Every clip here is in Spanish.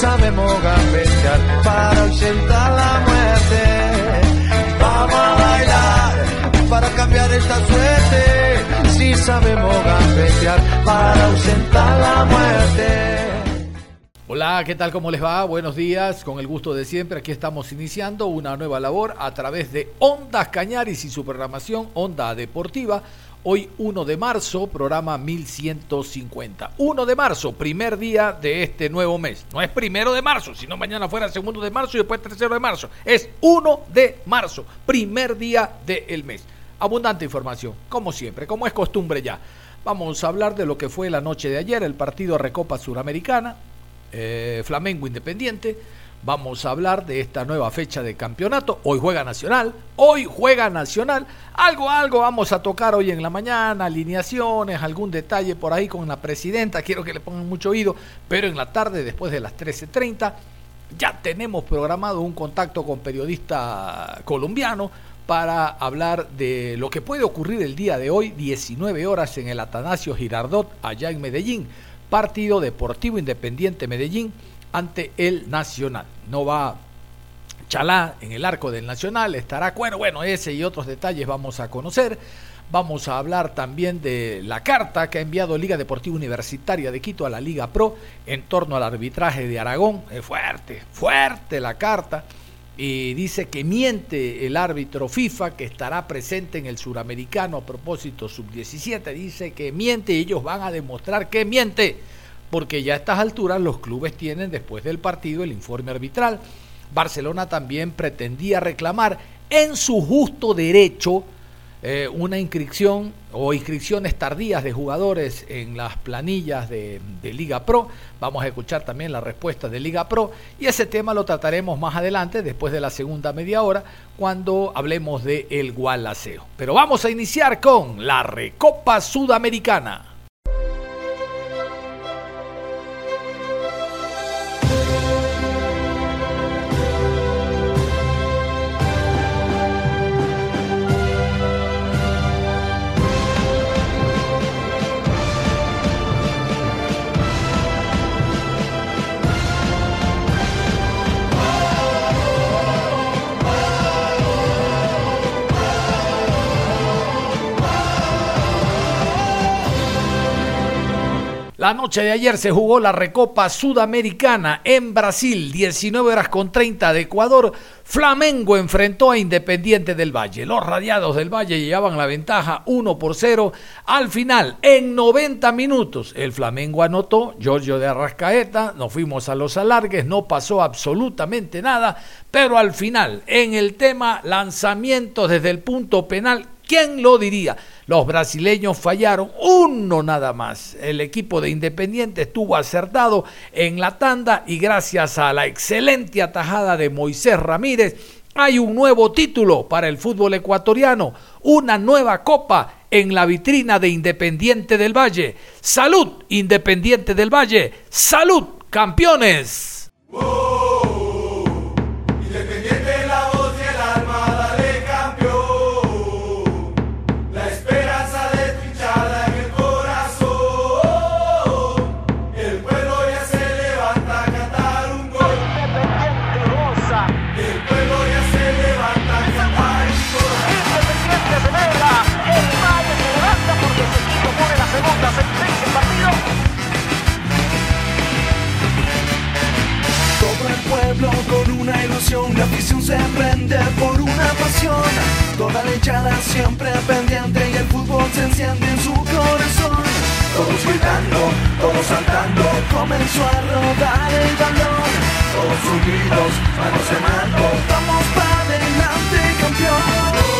Sabemos gambetear para ausentar la muerte. Vamos a bailar para cambiar esta suerte. Si sabemos gambetear para ausentar la muerte. Hola, ¿qué tal? ¿Cómo les va? Buenos días, con el gusto de siempre. Aquí estamos iniciando una nueva labor a través de Ondas Cañaris y su programación Onda Deportiva Hoy 1 de marzo, programa 1150. 1 de marzo, primer día de este nuevo mes. No es primero de marzo, sino mañana fuera segundo de marzo y después tercero de marzo. Es 1 de marzo, primer día del mes. Abundante información, como siempre, como es costumbre ya. Vamos a hablar de lo que fue la noche de ayer, el partido Recopa Suramericana, eh, Flamengo Independiente Vamos a hablar de esta nueva fecha de campeonato. Hoy juega Nacional, hoy juega Nacional. Algo, algo vamos a tocar hoy en la mañana, alineaciones, algún detalle por ahí con la presidenta. Quiero que le pongan mucho oído, pero en la tarde, después de las 13.30, ya tenemos programado un contacto con periodista colombiano para hablar de lo que puede ocurrir el día de hoy, 19 horas en el Atanasio Girardot, allá en Medellín. Partido Deportivo Independiente Medellín ante el Nacional. No va Chalá en el arco del Nacional, estará Cuero. Bueno, ese y otros detalles vamos a conocer. Vamos a hablar también de la carta que ha enviado Liga Deportiva Universitaria de Quito a la Liga Pro en torno al arbitraje de Aragón. Es fuerte, fuerte la carta. Y dice que miente el árbitro FIFA que estará presente en el suramericano a propósito sub-17. Dice que miente y ellos van a demostrar que miente porque ya a estas alturas los clubes tienen después del partido el informe arbitral. Barcelona también pretendía reclamar en su justo derecho eh, una inscripción o inscripciones tardías de jugadores en las planillas de, Liga Pro. Vamos a escuchar también la respuesta de Liga Pro y ese tema lo trataremos más adelante, después de la segunda media hora, cuando hablemos de el Gualaceo. Pero vamos a iniciar con la Recopa Sudamericana. La noche de ayer se jugó la Recopa Sudamericana en Brasil, 19 horas con 30 de Ecuador. Flamengo enfrentó a Independiente del Valle. Los radiados del Valle llevaban la ventaja 1 por 0. Al final, en 90 minutos, el Flamengo anotó, Giorgio de Arrascaeta, nos fuimos a los alargues, no pasó absolutamente nada, pero al final, en el tema lanzamiento desde el punto penal, ¿quién lo diría? Los brasileños fallaron uno nada más. El equipo de Independiente estuvo acertado en la tanda y gracias a la excelente atajada de Moisés Ramírez hay un nuevo título para el fútbol ecuatoriano, una nueva copa en la vitrina de Independiente del Valle. Salud, Independiente del Valle. Salud, campeones. Se por una pasión. Toda la siempre pendiente y el fútbol se enciende en su corazón. todos gritando, todos saltando, comenzó a rodar el balón, todos unidos, manos en alto, vamos para adelante campeón.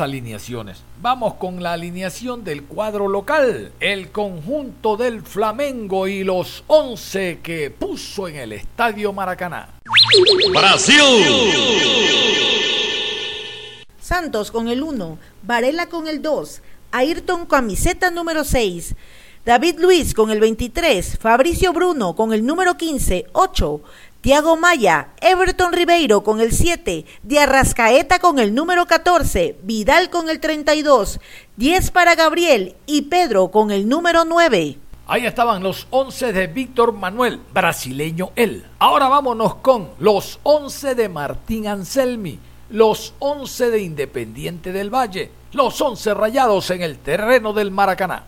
alineaciones. Vamos con la alineación del cuadro local, el conjunto del Flamengo y los 11 que puso en el Estadio Maracaná. Brasil. Santos con el 1, Varela con el 2, Ayrton camiseta número 6, David Luis con el 23, Fabricio Bruno con el número 15, 8, Tiago Maya, Everton Ribeiro con el 7, Diarrascaeta con el número 14, Vidal con el 32, 10 para Gabriel y Pedro con el número 9. Ahí estaban los 11 de Víctor Manuel, brasileño él. Ahora vámonos con los 11 de Martín Anselmi, los 11 de Independiente del Valle, los 11 rayados en el terreno del Maracaná.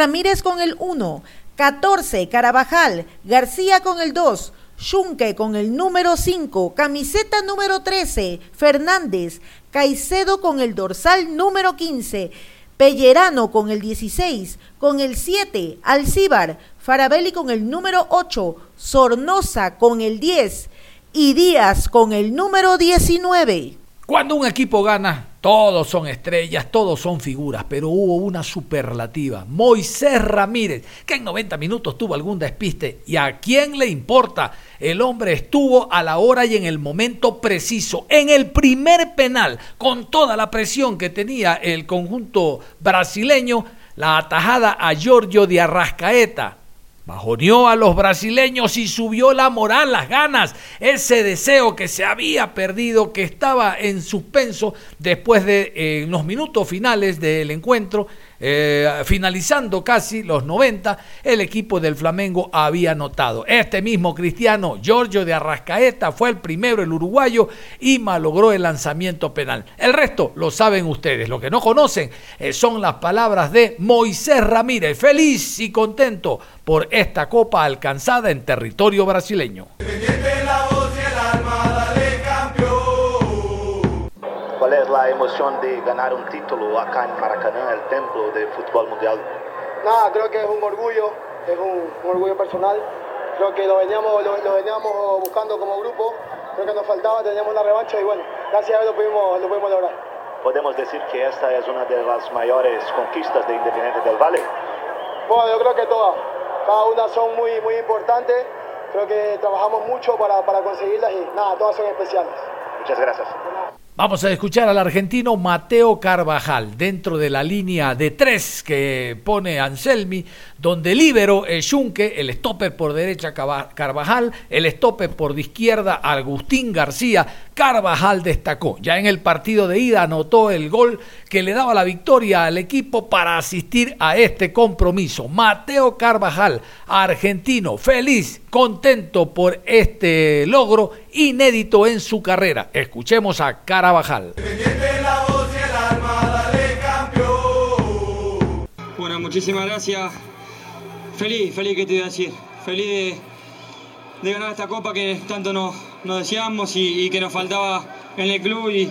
Ramírez con el 1, 14 Carabajal, García con el 2, Schunke con el número 5, camiseta número 13, Fernández, Caicedo con el dorsal número 15, Pellerano con el 16, con el 7, Alcíbar, Farabelli con el número 8, Sornosa con el 10 y Díaz con el número 19. Cuando un equipo gana, todos son estrellas, todos son figuras, pero hubo una superlativa. Moisés Ramírez, que en 90 minutos tuvo algún despiste. ¿Y a quién le importa? El hombre estuvo a la hora y en el momento preciso, en el primer penal, con toda la presión que tenía el conjunto brasileño, la atajada a Giorgio de Arrascaeta Bajoneó a los brasileños y subió la moral, las ganas, ese deseo que se había perdido, que estaba en suspenso después de eh, los minutos finales del encuentro eh, finalizando casi los 90, el equipo del Flamengo había anotado. Este mismo cristiano, Giorgio de Arrascaeta, fue el primero, el uruguayo, y malogró el lanzamiento penal. El resto lo saben ustedes. Lo que no conocen eh, son las palabras de Moisés Ramírez, feliz y contento por esta copa alcanzada en territorio brasileño. Es la emoción de ganar un título acá en Maracaná, el templo del fútbol mundial? Nada, creo que es un orgullo, es un, orgullo personal. Creo que lo veníamos, lo, veníamos buscando como grupo, creo que nos faltaba, teníamos la revancha y bueno, gracias a Dios lo pudimos, lo pudimos lograr. ¿Podemos decir que esta es una de las mayores conquistas de Independiente del Valle? Bueno, yo creo que todas, cada una son muy, muy importantes, creo que trabajamos mucho para, para conseguirlas y nada, todas son especiales. Muchas gracias. Vamos a escuchar al argentino Mateo Carvajal dentro de la línea de tres que pone Anselmi, donde libero el Junque, el stopper por derecha Carvajal, el stopper por izquierda Agustín García. Carvajal destacó. Ya en el partido de ida anotó el gol que le daba la victoria al equipo para asistir a este compromiso. Mateo Carvajal, argentino, feliz, contento por este logro inédito en su carrera. Escuchemos a Carvajal. Bueno, muchísimas gracias. Feliz, feliz que te voy a decir. Feliz de, ganar esta copa que tanto nos, deseamos y, que nos faltaba en el club y,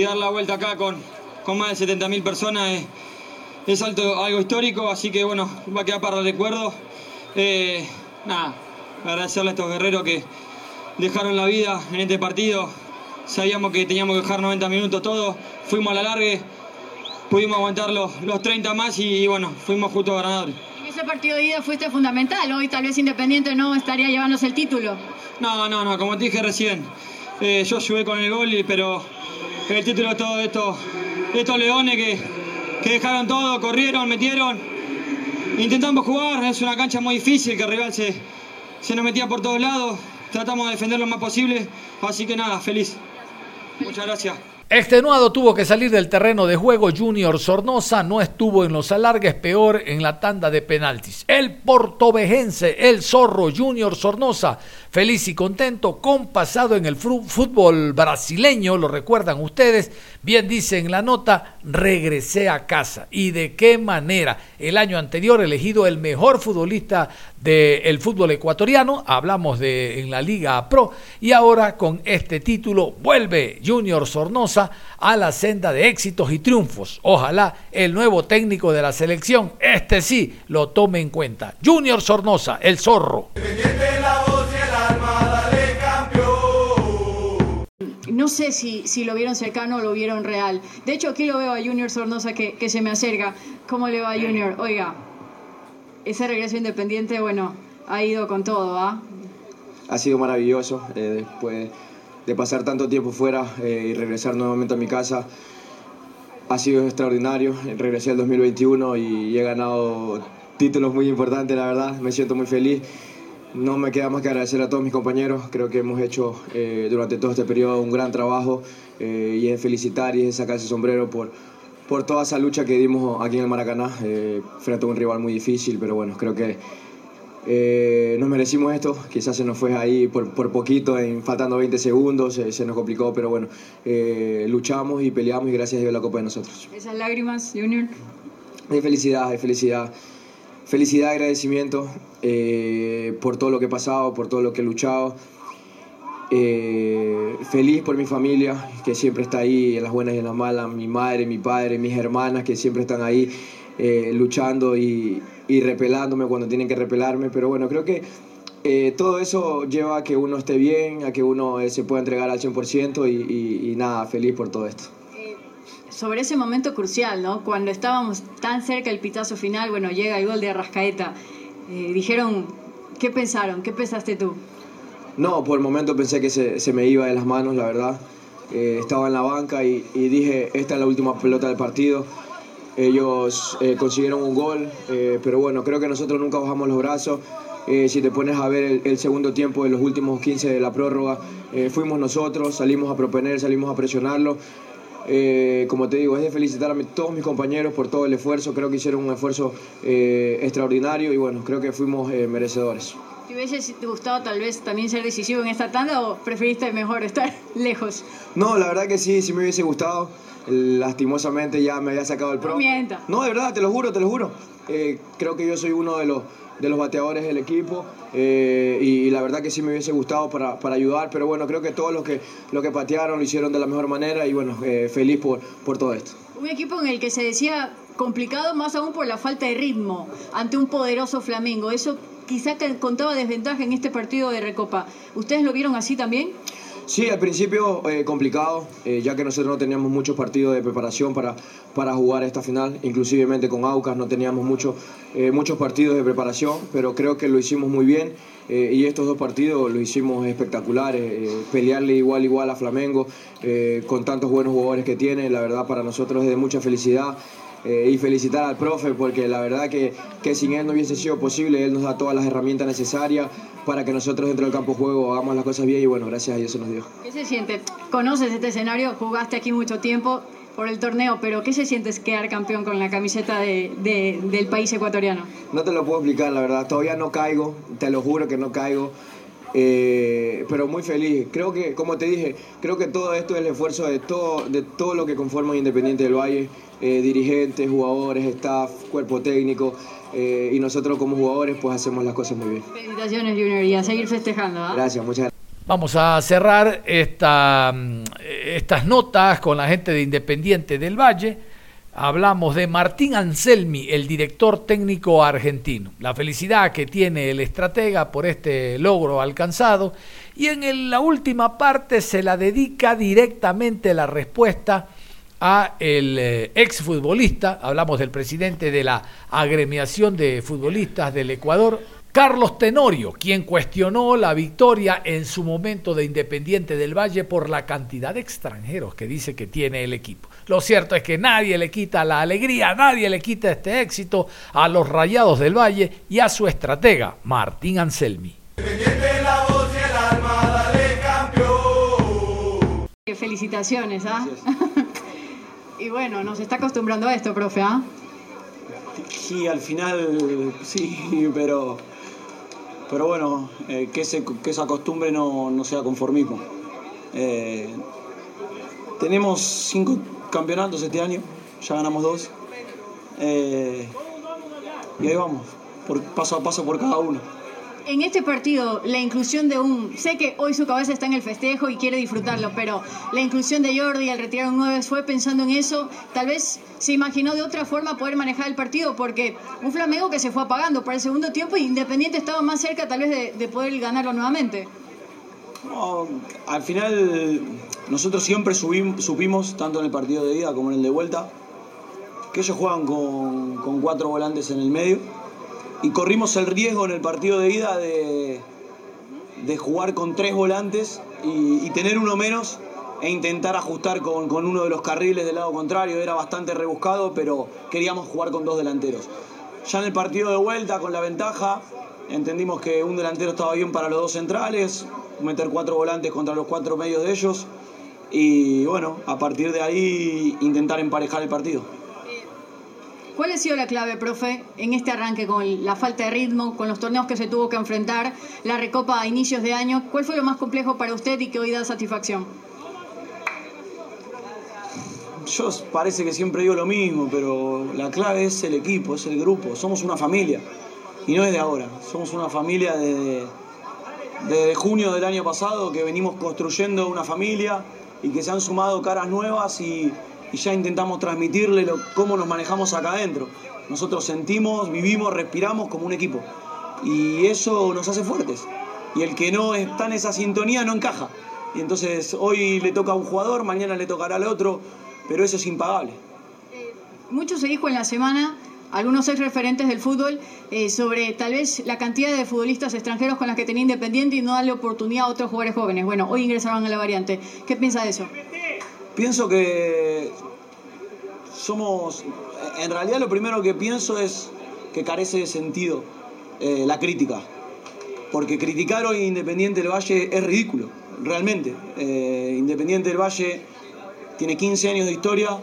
dar la vuelta acá con, con más de 70.000 personas es, algo, algo histórico, así que bueno, va a quedar para el recuerdo. Eh, nada, agradecerle a estos guerreros que dejaron la vida en este partido. Sabíamos que teníamos que dejar 90 minutos todos, fuimos a la larga, pudimos aguantar los, 30 más y, bueno, fuimos justo ganadores. En ese partido de ida fuiste fundamental, hoy tal vez Independiente no estaría llevándose el título. No, no, no, como te dije recién, eh, yo ayudé con el gol, pero el título de todos estos, estos leones que, que dejaron todo, corrieron, metieron, intentamos jugar, es una cancha muy difícil que el rival se, se nos metía por todos lados, tratamos de defender lo más posible, así que nada, feliz. Muchas gracias. Extenuado tuvo que salir del terreno de juego. Junior Sornosa no estuvo en los alargues, peor en la tanda de penaltis. El portovejense, el zorro Junior Sornosa, feliz y contento, con pasado en el fútbol brasileño, lo recuerdan ustedes, bien dice en la nota, regresé a casa. ¿Y de qué manera? El año anterior elegido el mejor futbolista del fútbol ecuatoriano, hablamos de en la Liga Pro, y ahora con este título vuelve Junior Sornosa a la senda de éxitos y triunfos. Ojalá el nuevo técnico de la selección, este sí, lo tome en cuenta. Junior Sornosa, el zorro. No sé si, si lo vieron cercano o lo vieron real. De hecho, aquí lo veo a Junior Sornosa que, que se me acerca. ¿Cómo le va a Junior? Oiga, ese regreso independiente, bueno, ha ido con todo, ¿ah? Ha sido maravilloso. Eh, después de pasar tanto tiempo fuera eh, y regresar nuevamente a mi casa, ha sido extraordinario. Regresé al 2021 y he ganado títulos muy importantes, la verdad. Me siento muy feliz. No me queda más que agradecer a todos mis compañeros. Creo que hemos hecho eh, durante todo este periodo un gran trabajo y es felicitar y es sacarse sombrero por, por toda esa lucha que dimos aquí en el Maracaná, eh, frente a un rival muy difícil, pero bueno, creo que eh, nos merecimos esto, quizás se nos fue ahí por, por poquito, en, faltando 20 segundos, se nos complicó, pero bueno, eh, luchamos y peleamos y gracias a Dios la Copa de nosotros. Esas lágrimas, Junior. Hay felicidad, hay felicidad. Felicidad, agradecimiento por todo lo que he pasado, por todo lo que he luchado. Eh, feliz por mi familia, que siempre está ahí en las buenas y en las malas, mi madre, mi padre, mis hermanas, que siempre están ahí eh, luchando y, repelándome cuando tienen que repelarme. Pero bueno, creo que eh, todo eso lleva a que uno esté bien, a que uno se pueda entregar al 100% y, y, nada, feliz por todo esto. Sobre ese momento crucial, ¿no? Cuando estábamos tan cerca del pitazo final, bueno, llega el gol de Arrascaeta. dijeron, ¿qué pensaron? ¿Qué pensaste tú? No, por el momento pensé que se, me iba de las manos, la verdad. Eh, estaba en la banca y, dije, esta es la última pelota del partido. Ellos eh, consiguieron un gol, eh, pero bueno, creo que nosotros nunca bajamos los brazos. si te pones a ver el, segundo tiempo de los últimos 15 de la prórroga, fuimos nosotros, salimos a proponer, salimos a presionarlo. como te digo, es de felicitar a todos mis compañeros por todo el esfuerzo. Creo que hicieron un esfuerzo extraordinario y bueno, creo que fuimos merecedores. ¿Te hubiese gustado tal vez también ser decisivo en esta tanda o preferiste mejor estar lejos? No, la verdad que sí, sí me hubiese gustado. Lastimosamente ya me había sacado el pro. No No, de verdad, te lo juro, te lo juro. Eh, creo que yo soy uno de los, de los bateadores del equipo eh, y, la verdad que sí me hubiese gustado para, para, ayudar, pero bueno, creo que todos los que, los que patearon lo hicieron de la mejor manera y bueno, eh, feliz por, por todo esto. Un equipo en el que se decía complicado más aún por la falta de ritmo ante un poderoso Flamengo. ¿Eso quizá contaba desventaja en este partido de Recopa. ¿Ustedes lo vieron así también? Sí, al principio eh, complicado, eh, ya que nosotros no teníamos muchos partidos de preparación para, para jugar esta final, inclusivemente con Aucas no teníamos eh, muchos partidos de preparación, pero creo que lo hicimos muy bien y estos dos partidos lo hicimos espectaculares, pelearle igual igual a Flamengo con tantos buenos jugadores que tiene, la verdad para nosotros es de mucha felicidad. Y felicitar al profe porque la verdad que, que sin él no hubiese sido posible, él nos da todas las herramientas necesarias para que nosotros dentro del campo de juego hagamos las cosas bien y bueno, gracias a Dios se nos dio. ¿Qué se siente? Conoces este escenario, jugaste aquí mucho tiempo por el torneo, pero ¿qué se siente quedar campeón con la camiseta de, del país ecuatoriano? No te lo puedo explicar, la verdad, todavía no caigo, te lo juro que no caigo. Eh, pero muy feliz. Creo que, como te dije, creo que todo esto es el esfuerzo de todo, de todo lo que conforma Independiente del Valle, eh, dirigentes, jugadores, staff, cuerpo técnico. Eh, y nosotros como jugadores pues hacemos las cosas muy bien. Felicitaciones Junior y a seguir festejando. ¿ah? Gracias, muchas gracias. Vamos a cerrar esta, mm, estas notas con la gente de Independiente del Valle. Hablamos de Martín Anselmi, el director técnico argentino. La felicidad que tiene el estratega por este logro alcanzado. Y en la última parte se la dedica directamente la respuesta a el eh, exfutbolista, hablamos del presidente de la agremiación de futbolistas del Ecuador, Carlos Tenorio, quien cuestionó la victoria en su momento de Independiente del Valle por la cantidad de extranjeros que dice que tiene el equipo. Lo cierto es que nadie le quita la alegría, nadie le quita este éxito a los Rayados del Valle y a su estratega, Martín Anselmi. Felicitaciones, ¿ah? Y bueno, nos está acostumbrando a esto, profe, ¿ah? Sí, al final sí, pero, pero bueno, eh, que, esa costumbre no, sea conformismo. Eh, tenemos cinco campeonatos este año, ya ganamos dos. Eh, y ahí vamos, por, paso a paso por cada uno en este partido, la inclusión de un. Sé que hoy su cabeza está en el festejo y quiere disfrutarlo, pero la inclusión de Jordi al retirar un 9 fue pensando en eso. Tal vez se imaginó de otra forma poder manejar el partido, porque un Flamengo que se fue apagando para el segundo tiempo y Independiente estaba más cerca, tal vez, de, poder ganarlo nuevamente. Al final, nosotros siempre supimos, tanto en el partido de ida como en el de vuelta, que ellos juegan con, cuatro volantes en el medio y corrimos el riesgo en el partido de ida de, jugar con tres volantes y, tener uno menos e intentar ajustar con, uno de los carriles del lado contrario. Era bastante rebuscado, pero queríamos jugar con dos delanteros. Ya en el partido de vuelta, con la ventaja, entendimos que un delantero estaba bien para los dos centrales, meter cuatro volantes contra los cuatro medios de ellos y bueno, a partir de ahí intentar emparejar el partido. ¿Cuál ha sido la clave, profe, en este arranque con la falta de ritmo, con los torneos que se tuvo que enfrentar, la recopa a inicios de año? ¿Cuál fue lo más complejo para usted y que hoy da satisfacción? Yo parece que siempre digo lo mismo, pero la clave es el equipo, es el grupo. Somos una familia. Y no es de ahora. Somos una familia desde, desde junio del año pasado que venimos construyendo una familia y que se han sumado caras nuevas y, ya intentamos transmitirle cómo nos manejamos acá adentro. Nosotros sentimos, vivimos, respiramos como un equipo. Y eso nos hace fuertes. Y el que no está en esa sintonía no encaja. Y entonces hoy le toca a un jugador, mañana le tocará al otro, pero eso es impagable. Eh, mucho se dijo en la semana, algunos ex referentes del fútbol, eh, sobre tal vez la cantidad de futbolistas extranjeros con las que tenía Independiente y no darle oportunidad a otros jugadores jóvenes. Bueno, hoy ingresaron a la variante. ¿Qué piensa de eso? Pienso que somos, en realidad lo primero que pienso es que carece de sentido eh, la crítica. Porque criticar hoy Independiente del Valle es ridículo, realmente. Eh, Independiente del Valle tiene 15 años de historia,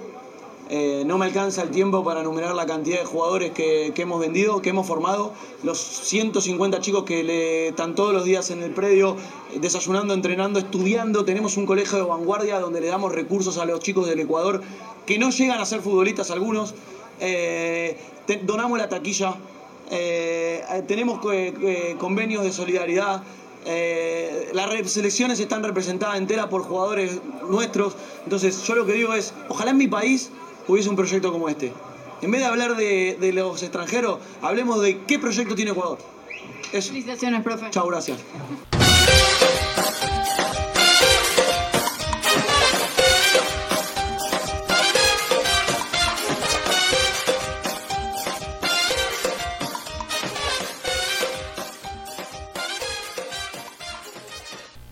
eh, no me alcanza el tiempo para enumerar la cantidad de jugadores que, hemos vendido, que hemos formado, los 150 chicos que le, están todos los días en el predio, desayunando, entrenando, estudiando. Tenemos un colegio de vanguardia donde le damos recursos a los chicos del Ecuador que no llegan a ser futbolistas algunos. Eh, donamos la taquilla, eh, tenemos convenios de solidaridad. las selecciones están representadas enteras por jugadores nuestros. Entonces, yo lo que digo es: ojalá en mi país hubiese un proyecto como este. En vez de hablar de, los extranjeros, hablemos de qué proyecto tiene Ecuador. Eso. Felicitaciones, profe. Chao, gracias.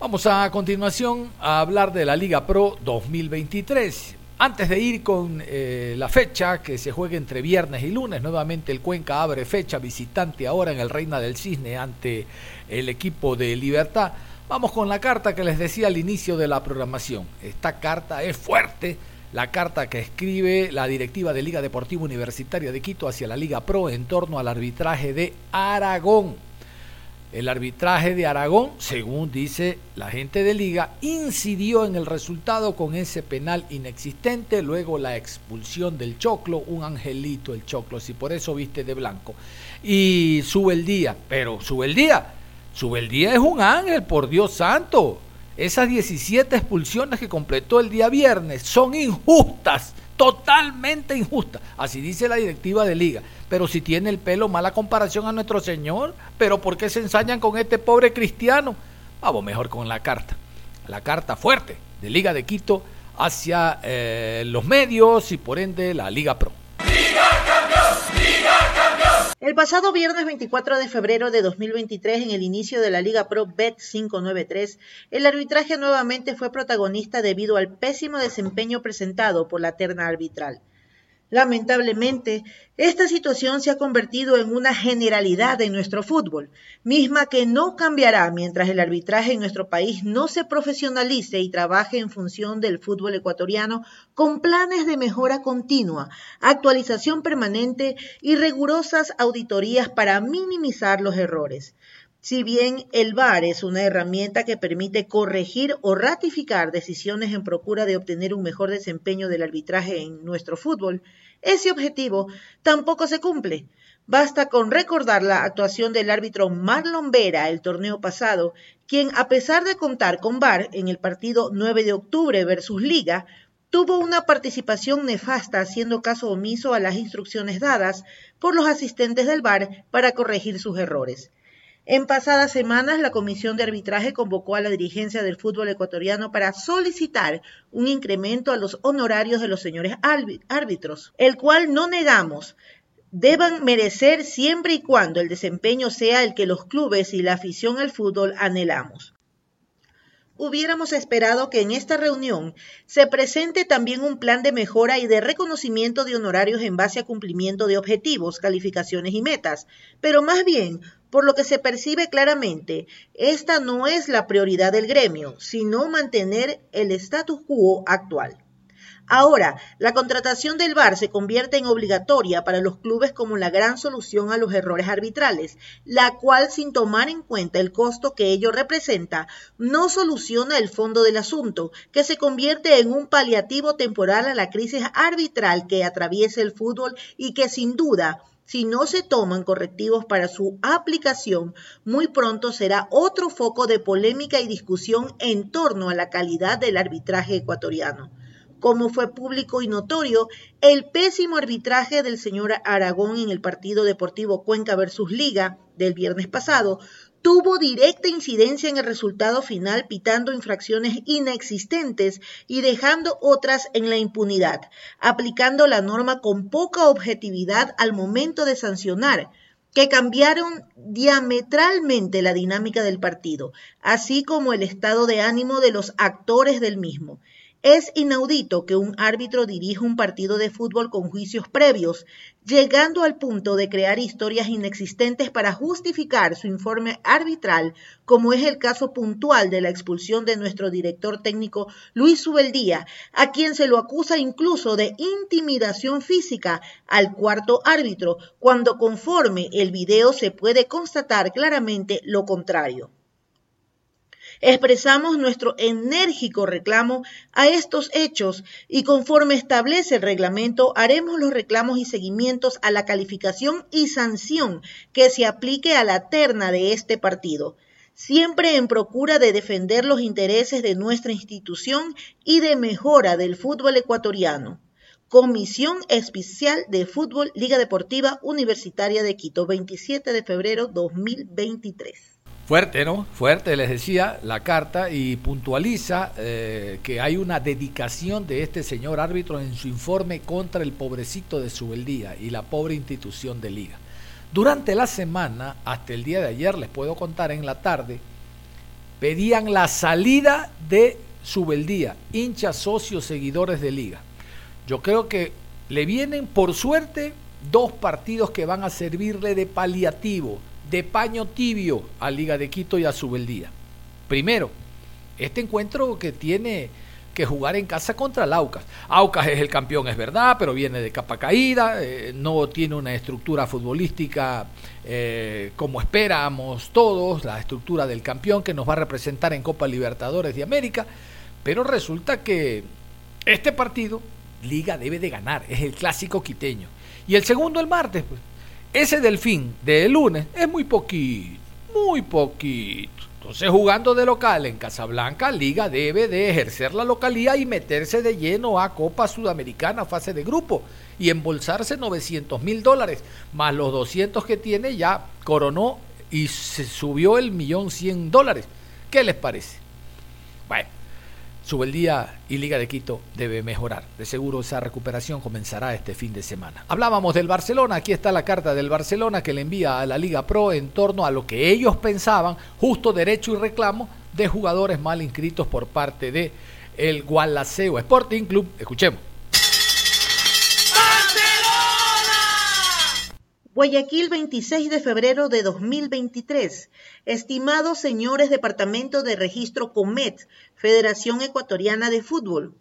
Vamos a continuación a hablar de la Liga Pro 2023. Antes de ir con eh, la fecha que se juega entre viernes y lunes, nuevamente el Cuenca abre fecha visitante ahora en el Reina del Cisne ante el equipo de Libertad. Vamos con la carta que les decía al inicio de la programación. Esta carta es fuerte, la carta que escribe la directiva de Liga Deportiva Universitaria de Quito hacia la Liga Pro en torno al arbitraje de Aragón el arbitraje de Aragón, según dice la gente de liga, incidió en el resultado con ese penal inexistente, luego la expulsión del Choclo, un angelito el Choclo, si por eso viste de blanco. Y sube el día, pero sube el día, sube el día es un ángel, por Dios santo. Esas 17 expulsiones que completó el día viernes son injustas, totalmente injustas. Así dice la directiva de liga pero si tiene el pelo mala comparación a nuestro Señor, pero ¿por qué se ensañan con este pobre cristiano? Vamos mejor con la carta, la carta fuerte de Liga de Quito hacia eh, los medios y por ende la Liga Pro. El pasado viernes 24 de febrero de 2023, en el inicio de la Liga Pro Bet 593, el arbitraje nuevamente fue protagonista debido al pésimo desempeño presentado por la terna arbitral. Lamentablemente, esta situación se ha convertido en una generalidad en nuestro fútbol, misma que no cambiará mientras el arbitraje en nuestro país no se profesionalice y trabaje en función del fútbol ecuatoriano con planes de mejora continua, actualización permanente y rigurosas auditorías para minimizar los errores. Si bien el VAR es una herramienta que permite corregir o ratificar decisiones en procura de obtener un mejor desempeño del arbitraje en nuestro fútbol, ese objetivo tampoco se cumple. Basta con recordar la actuación del árbitro Marlon Vera el torneo pasado, quien a pesar de contar con VAR en el partido 9 de octubre versus Liga, tuvo una participación nefasta haciendo caso omiso a las instrucciones dadas por los asistentes del VAR para corregir sus errores. En pasadas semanas, la Comisión de Arbitraje convocó a la dirigencia del fútbol ecuatoriano para solicitar un incremento a los honorarios de los señores árbitros, el cual no negamos deban merecer siempre y cuando el desempeño sea el que los clubes y la afición al fútbol anhelamos. Hubiéramos esperado que en esta reunión se presente también un plan de mejora y de reconocimiento de honorarios en base a cumplimiento de objetivos, calificaciones y metas, pero más bien por lo que se percibe claramente, esta no es la prioridad del gremio, sino mantener el status quo actual. Ahora, la contratación del VAR se convierte en obligatoria para los clubes como la gran solución a los errores arbitrales, la cual, sin tomar en cuenta el costo que ello representa, no soluciona el fondo del asunto, que se convierte en un paliativo temporal a la crisis arbitral que atraviesa el fútbol y que sin duda si no se toman correctivos para su aplicación, muy pronto será otro foco de polémica y discusión en torno a la calidad del arbitraje ecuatoriano. Como fue público y notorio, el pésimo arbitraje del señor Aragón en el partido deportivo Cuenca versus Liga del viernes pasado tuvo directa incidencia en el resultado final pitando infracciones inexistentes y dejando otras en la impunidad, aplicando la norma con poca objetividad al momento de sancionar, que cambiaron diametralmente la dinámica del partido, así como el estado de ánimo de los actores del mismo. Es inaudito que un árbitro dirija un partido de fútbol con juicios previos, llegando al punto de crear historias inexistentes para justificar su informe arbitral, como es el caso puntual de la expulsión de nuestro director técnico Luis Subeldía, a quien se lo acusa incluso de intimidación física al cuarto árbitro, cuando conforme el video se puede constatar claramente lo contrario. Expresamos nuestro enérgico reclamo a estos hechos y conforme establece el reglamento haremos los reclamos y seguimientos a la calificación y sanción que se aplique a la terna de este partido siempre en procura de defender los intereses de nuestra institución y de mejora del fútbol ecuatoriano. Comisión Especial de Fútbol Liga Deportiva Universitaria de Quito, 27 de febrero 2023. Fuerte, ¿no? Fuerte, les decía la carta y puntualiza eh, que hay una dedicación de este señor árbitro en su informe contra el pobrecito de Subeldía y la pobre institución de liga. Durante la semana, hasta el día de ayer, les puedo contar en la tarde, pedían la salida de Subeldía, hinchas, socios, seguidores de liga. Yo creo que le vienen, por suerte, dos partidos que van a servirle de paliativo, de paño tibio a Liga de Quito y a Subeldía. Primero, este encuentro que tiene que jugar en casa contra el Aucas. Aucas es el campeón, es verdad, pero viene de capa caída, eh, no tiene una estructura futbolística eh, como esperamos todos, la estructura del campeón que nos va a representar en Copa Libertadores de América, pero resulta que este partido Liga debe de ganar, es el clásico quiteño. Y el segundo el martes, pues. Ese delfín de lunes es muy poquito, muy poquito. Entonces, jugando de local en Casablanca, Liga debe de ejercer la localía y meterse de lleno a Copa Sudamericana, fase de grupo, y embolsarse 900 mil dólares, más los 200 que tiene, ya coronó y se subió el millón 100 dólares. ¿Qué les parece? Subeldía y Liga de Quito debe mejorar. De seguro esa recuperación comenzará este fin de semana. Hablábamos del Barcelona, aquí está la carta del Barcelona que le envía a la Liga Pro en torno a lo que ellos pensaban, justo derecho y reclamo de jugadores mal inscritos por parte de el Gualaceo Sporting Club. Escuchemos. Guayaquil, 26 de febrero de 2023. Estimados señores Departamento de Registro Comet, Federación Ecuatoriana de Fútbol.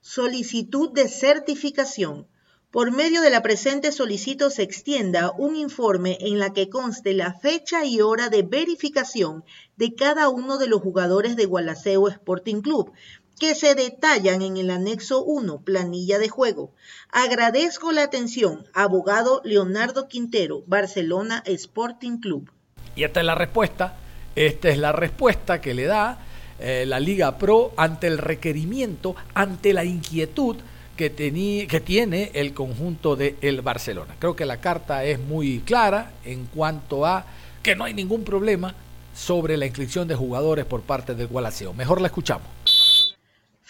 Solicitud de certificación. Por medio de la presente solicito se extienda un informe en la que conste la fecha y hora de verificación de cada uno de los jugadores de Gualaceo Sporting Club, que se detallan en el anexo 1, planilla de juego. Agradezco la atención, abogado Leonardo Quintero, Barcelona Sporting Club. Y esta es la respuesta, esta es la respuesta que le da eh, la Liga Pro ante el requerimiento, ante la inquietud que, que tiene el conjunto de el Barcelona. Creo que la carta es muy clara en cuanto a que no hay ningún problema sobre la inscripción de jugadores por parte del Gualaceo. Mejor la escuchamos.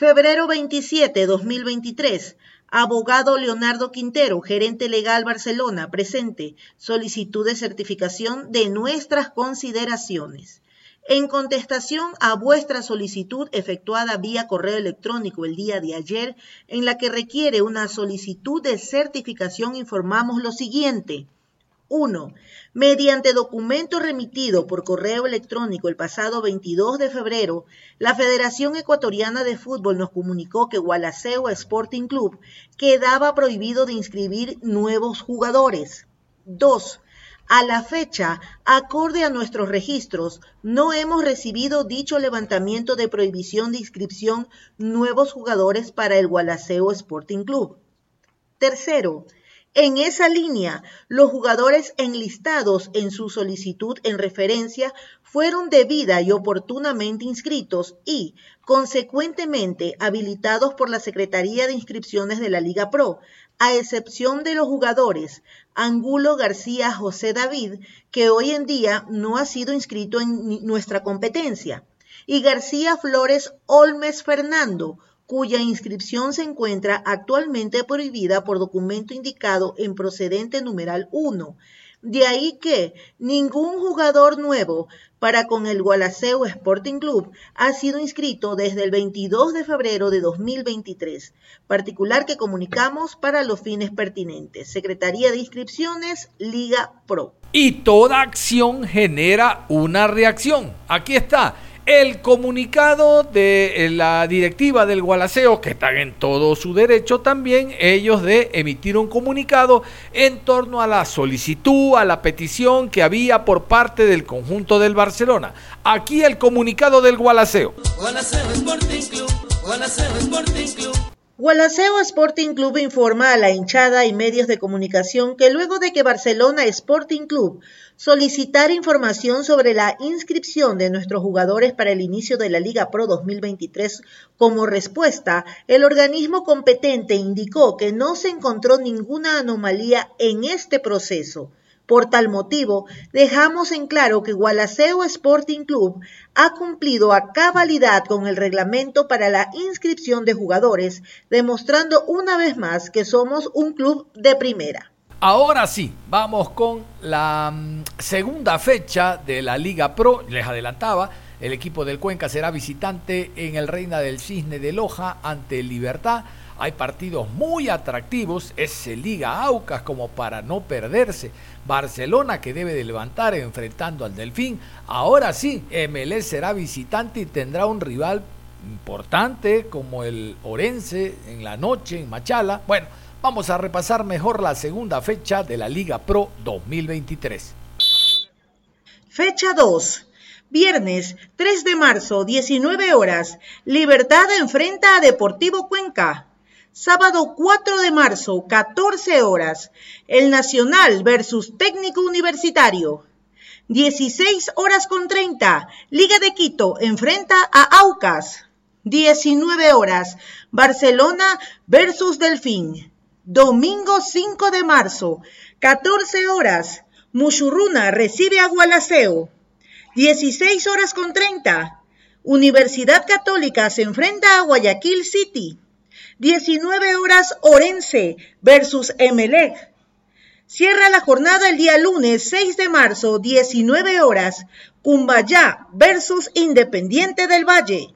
Febrero 27, 2023. Abogado Leonardo Quintero, gerente legal Barcelona, presente. Solicitud de certificación de nuestras consideraciones. En contestación a vuestra solicitud efectuada vía correo electrónico el día de ayer, en la que requiere una solicitud de certificación, informamos lo siguiente. 1. Mediante documento remitido por correo electrónico el pasado 22 de febrero, la Federación Ecuatoriana de Fútbol nos comunicó que Gualaceo Sporting Club quedaba prohibido de inscribir nuevos jugadores. 2. A la fecha, acorde a nuestros registros, no hemos recibido dicho levantamiento de prohibición de inscripción nuevos jugadores para el Gualaceo Sporting Club. Tercero, en esa línea, los jugadores enlistados en su solicitud en referencia fueron debida y oportunamente inscritos y, consecuentemente, habilitados por la Secretaría de Inscripciones de la Liga Pro, a excepción de los jugadores Angulo García José David, que hoy en día no ha sido inscrito en nuestra competencia, y García Flores Olmes Fernando, cuya inscripción se encuentra actualmente prohibida por documento indicado en procedente numeral 1. De ahí que ningún jugador nuevo para con el Gualaceo Sporting Club ha sido inscrito desde el 22 de febrero de 2023, particular que comunicamos para los fines pertinentes. Secretaría de Inscripciones, Liga Pro. Y toda acción genera una reacción. Aquí está el comunicado de eh, la directiva del Gualaceo, que están en todo su derecho también, ellos de emitir un comunicado en torno a la solicitud, a la petición que había por parte del conjunto del Barcelona. Aquí el comunicado del Gualaceo. Gualaceo Sporting Club informa a la hinchada y medios de comunicación que luego de que Barcelona Sporting Club solicitara información sobre la inscripción de nuestros jugadores para el inicio de la Liga Pro 2023, como respuesta, el organismo competente indicó que no se encontró ninguna anomalía en este proceso por tal motivo, dejamos en claro que Gualaceo Sporting Club ha cumplido a cabalidad con el reglamento para la inscripción de jugadores, demostrando una vez más que somos un club de primera. Ahora sí, vamos con la mm, segunda fecha de la Liga Pro, les adelantaba, El equipo del Cuenca será visitante en el Reina del Cisne de Loja ante Libertad. Hay partidos muy atractivos, es Liga Aucas como para no perderse. Barcelona que debe de levantar enfrentando al Delfín. Ahora sí, MLS será visitante y tendrá un rival importante como el Orense en la noche en Machala. Bueno, vamos a repasar mejor la segunda fecha de la Liga Pro 2023. Fecha 2. Viernes 3 de marzo, 19 horas. Libertad enfrenta a Deportivo Cuenca. Sábado 4 de marzo, 14 horas. El Nacional versus Técnico Universitario. 16 horas con 30. Liga de Quito enfrenta a Aucas. 19 horas. Barcelona versus Delfín. Domingo 5 de marzo, 14 horas. Mushurruna recibe a Gualaceo. 16 horas con 30. Universidad Católica se enfrenta a Guayaquil City. 19 horas Orense versus Emelec. Cierra la jornada el día lunes 6 de marzo, 19 horas. Cumbayá versus Independiente del Valle.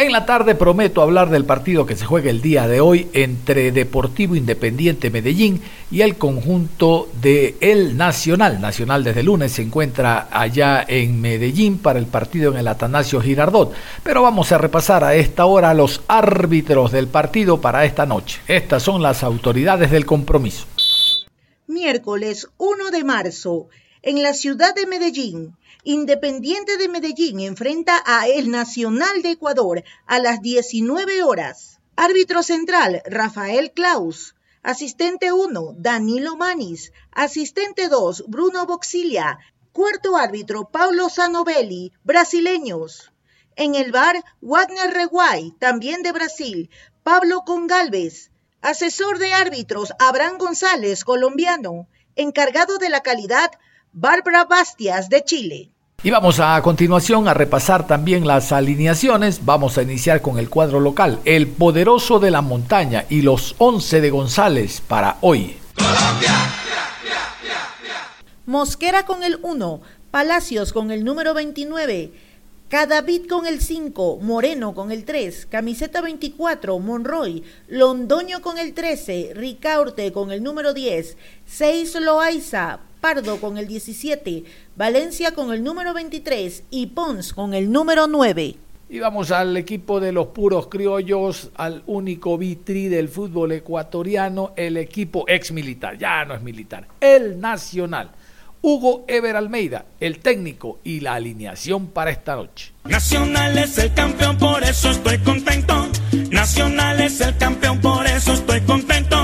En la tarde prometo hablar del partido que se juega el día de hoy entre Deportivo Independiente Medellín y el conjunto de El Nacional. Nacional desde lunes se encuentra allá en Medellín para el partido en el Atanasio Girardot. Pero vamos a repasar a esta hora los árbitros del partido para esta noche. Estas son las autoridades del compromiso. Miércoles 1 de marzo, en la ciudad de Medellín. Independiente de Medellín enfrenta a El Nacional de Ecuador a las 19 horas. Árbitro central, Rafael Klaus. Asistente 1, Danilo Manis. Asistente 2, Bruno Boxilia. Cuarto árbitro, Paulo Sanovelli, brasileños. En el bar, Wagner Reguay, también de Brasil. Pablo Congalves. Asesor de árbitros, Abraham González, colombiano. Encargado de la calidad, Bárbara Bastias de Chile. Y vamos a continuación a repasar también las alineaciones. Vamos a iniciar con el cuadro local. El poderoso de la montaña y los 11 de González para hoy. Mosquera con el 1, Palacios con el número 29, Cadavid con el 5, Moreno con el 3, Camiseta 24, Monroy, Londoño con el 13, Ricaurte con el número 10, 6 Loaiza, Pardo con el 17, Valencia con el número 23 y Pons con el número 9. Y vamos al equipo de los puros criollos, al único vitri del fútbol ecuatoriano, el equipo ex militar, ya no es militar, el nacional. Hugo Ever Almeida, el técnico y la alineación para esta noche. Nacional es el campeón, por eso estoy contento. Nacional es el campeón, por eso estoy contento.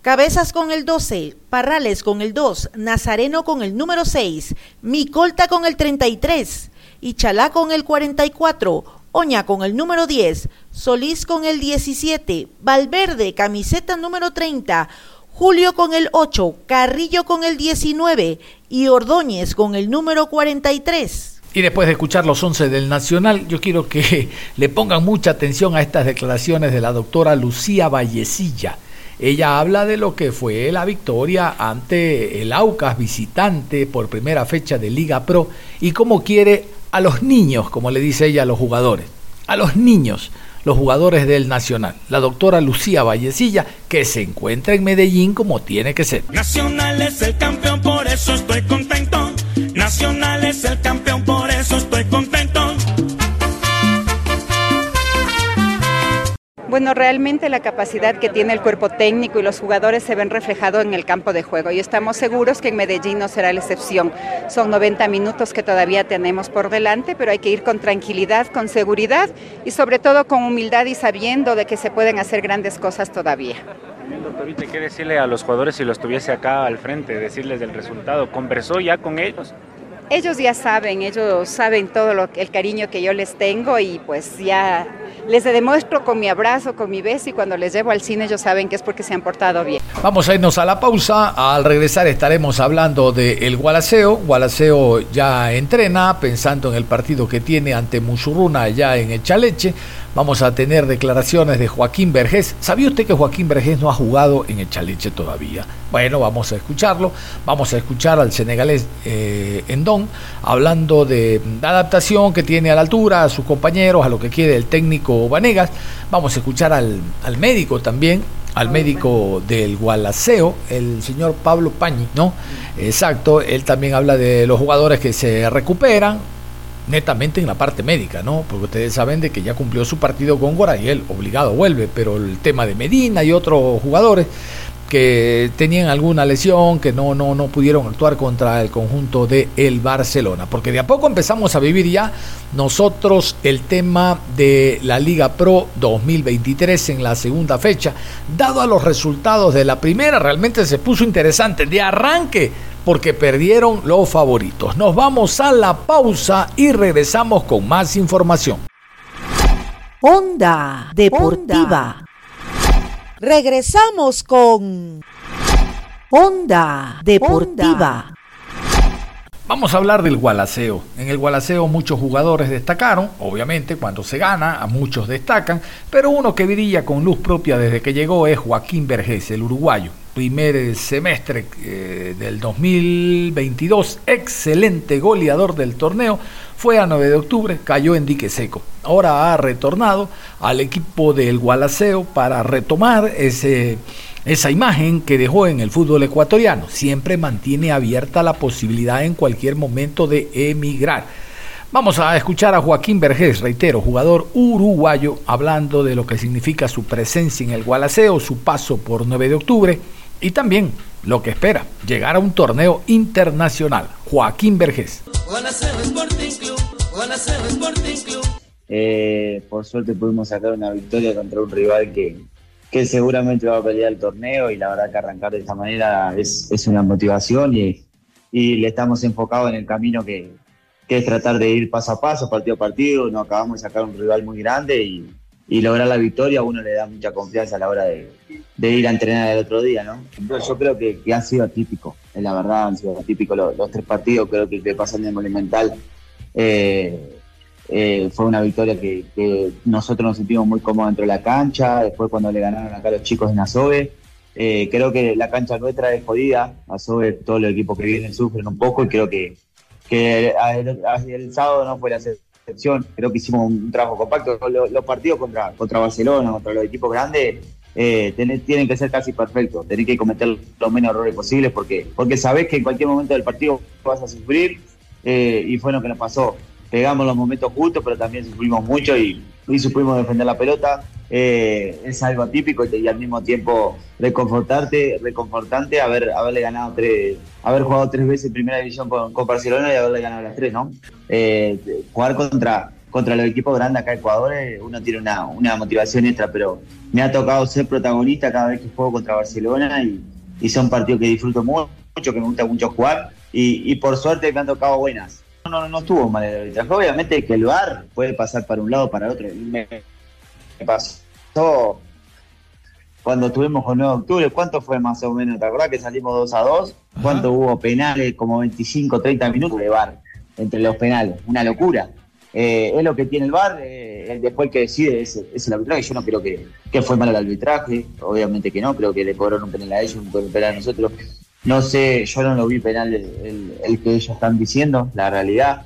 Cabezas con el 12, Parrales con el 2, Nazareno con el número 6, Micolta con el 33, Ichalá con el 44, Oña con el número 10, Solís con el 17, Valverde, camiseta número 30, Julio con el 8, Carrillo con el 19 y Ordóñez con el número 43. Y después de escuchar los 11 del Nacional, yo quiero que le pongan mucha atención a estas declaraciones de la doctora Lucía Vallecilla ella habla de lo que fue la victoria ante el Aucas visitante por primera fecha de Liga Pro y cómo quiere a los niños, como le dice ella a los jugadores, a los niños, los jugadores del Nacional. La doctora Lucía Vallecilla, que se encuentra en Medellín como tiene que ser. Nacional es el campeón, por eso estoy contento. Nacional es el campeón, por Bueno, realmente la capacidad que tiene el cuerpo técnico y los jugadores se ven reflejado en el campo de juego y estamos seguros que en Medellín no será la excepción. Son 90 minutos que todavía tenemos por delante, pero hay que ir con tranquilidad, con seguridad y sobre todo con humildad y sabiendo de que se pueden hacer grandes cosas todavía. Doctorita, ¿qué decirle a los jugadores si los tuviese acá al frente, decirles del resultado? ¿Conversó ya con ellos? Ellos ya saben, ellos saben todo lo, el cariño que yo les tengo y pues ya les demuestro con mi abrazo, con mi beso y cuando les llevo al cine ellos saben que es porque se han portado bien. Vamos a irnos a la pausa. Al regresar estaremos hablando del el Gualaceo. Gualaceo ya entrena pensando en el partido que tiene ante Musurruna allá en el Chaleche. Vamos a tener declaraciones de Joaquín Vergés. ¿Sabía usted que Joaquín Vergés no ha jugado en el Chaleche todavía? Bueno, vamos a escucharlo. Vamos a escuchar al senegalés eh, Endón hablando de la adaptación que tiene a la altura, a sus compañeros, a lo que quiere el técnico Vanegas. Vamos a escuchar al, al médico también, al médico del Gualaceo, el señor Pablo Pañi, ¿no? Exacto, él también habla de los jugadores que se recuperan, netamente en la parte médica, ¿no? Porque ustedes saben de que ya cumplió su partido con Gora y él obligado vuelve, pero el tema de Medina y otros jugadores que tenían alguna lesión, que no, no, no pudieron actuar contra el conjunto de el Barcelona. Porque de a poco empezamos a vivir ya nosotros el tema de la Liga Pro 2023 en la segunda fecha. Dado a los resultados de la primera, realmente se puso interesante de arranque porque perdieron los favoritos. Nos vamos a la pausa y regresamos con más información. Onda Deportiva. Regresamos con Onda Deportiva. Vamos a hablar del Gualaceo. En el Gualaceo muchos jugadores destacaron, obviamente cuando se gana, a muchos destacan, pero uno que brilla con luz propia desde que llegó es Joaquín Vergés, el uruguayo. Primer semestre eh, del 2022, excelente goleador del torneo, fue a 9 de octubre, cayó en dique seco. Ahora ha retornado al equipo del Gualaceo para retomar ese, esa imagen que dejó en el fútbol ecuatoriano. Siempre mantiene abierta la posibilidad en cualquier momento de emigrar. Vamos a escuchar a Joaquín Vergés, reitero, jugador uruguayo, hablando de lo que significa su presencia en el Gualaceo, su paso por 9 de octubre y también lo que espera, llegar a un torneo internacional. Joaquín Vergés. Eh, por suerte pudimos sacar una victoria contra un rival que, que seguramente va a pelear el torneo y la verdad que arrancar de esta manera es, es una motivación y, y, le estamos enfocados en el camino que, que, es tratar de ir paso a paso, partido a partido. Nos acabamos de sacar un rival muy grande y, y lograr la victoria uno le da mucha confianza a la hora de, ir a entrenar el otro día, ¿no? Yo creo que, que ha sido atípico, en la verdad han sido atípicos los, tres partidos, creo que el que pasó en el Monumental eh, eh, fue una victoria que, nosotros nos sentimos muy cómodos dentro de la cancha, después cuando le ganaron acá los chicos en Asobe, eh, creo que la cancha nuestra es jodida, Asobe, todos los equipos que vienen sufren un poco y creo que, que el, el sábado no fue la excepción, creo que hicimos un trabajo compacto, los, los partidos contra, contra Barcelona, contra los equipos grandes, eh, tenés, tienen que ser casi perfectos, tenés que cometer los menos errores posibles porque, porque sabés que en cualquier momento del partido vas a sufrir eh, y fue lo que nos pasó. Pegamos los momentos justos, pero también sufrimos mucho y, y supimos defender la pelota. Eh, es algo atípico y, al mismo tiempo reconfortarte, reconfortante haber, haberle ganado tres, haber jugado tres veces primera división con, con Barcelona y haberle ganado las tres, ¿no? Eh, jugar contra, contra los equipos grandes acá en Ecuador, uno tiene una, una motivación extra, pero me ha tocado ser protagonista cada vez que juego contra Barcelona y, y son partidos que disfruto mucho, que me gusta mucho jugar y, y por suerte me han tocado buenas. No, no, no estuvo mal el arbitraje. Obviamente que el VAR puede pasar para un lado o para otro. Me, me pasó cuando tuvimos con 9 de octubre, ¿cuánto fue más o menos? ¿Te acordás que salimos 2 a 2? ¿Cuánto Ajá. hubo penales? Como 25, 30 minutos de VAR entre los penales. Una locura. Eh, es lo que tiene el VAR, eh, después que decide es, es, el arbitraje. Yo no creo que, que fue mal el arbitraje, obviamente que no, creo que le cobraron un penal a ellos, un penal a nosotros. No sé, yo no lo vi penal el, que ellos están diciendo, la realidad.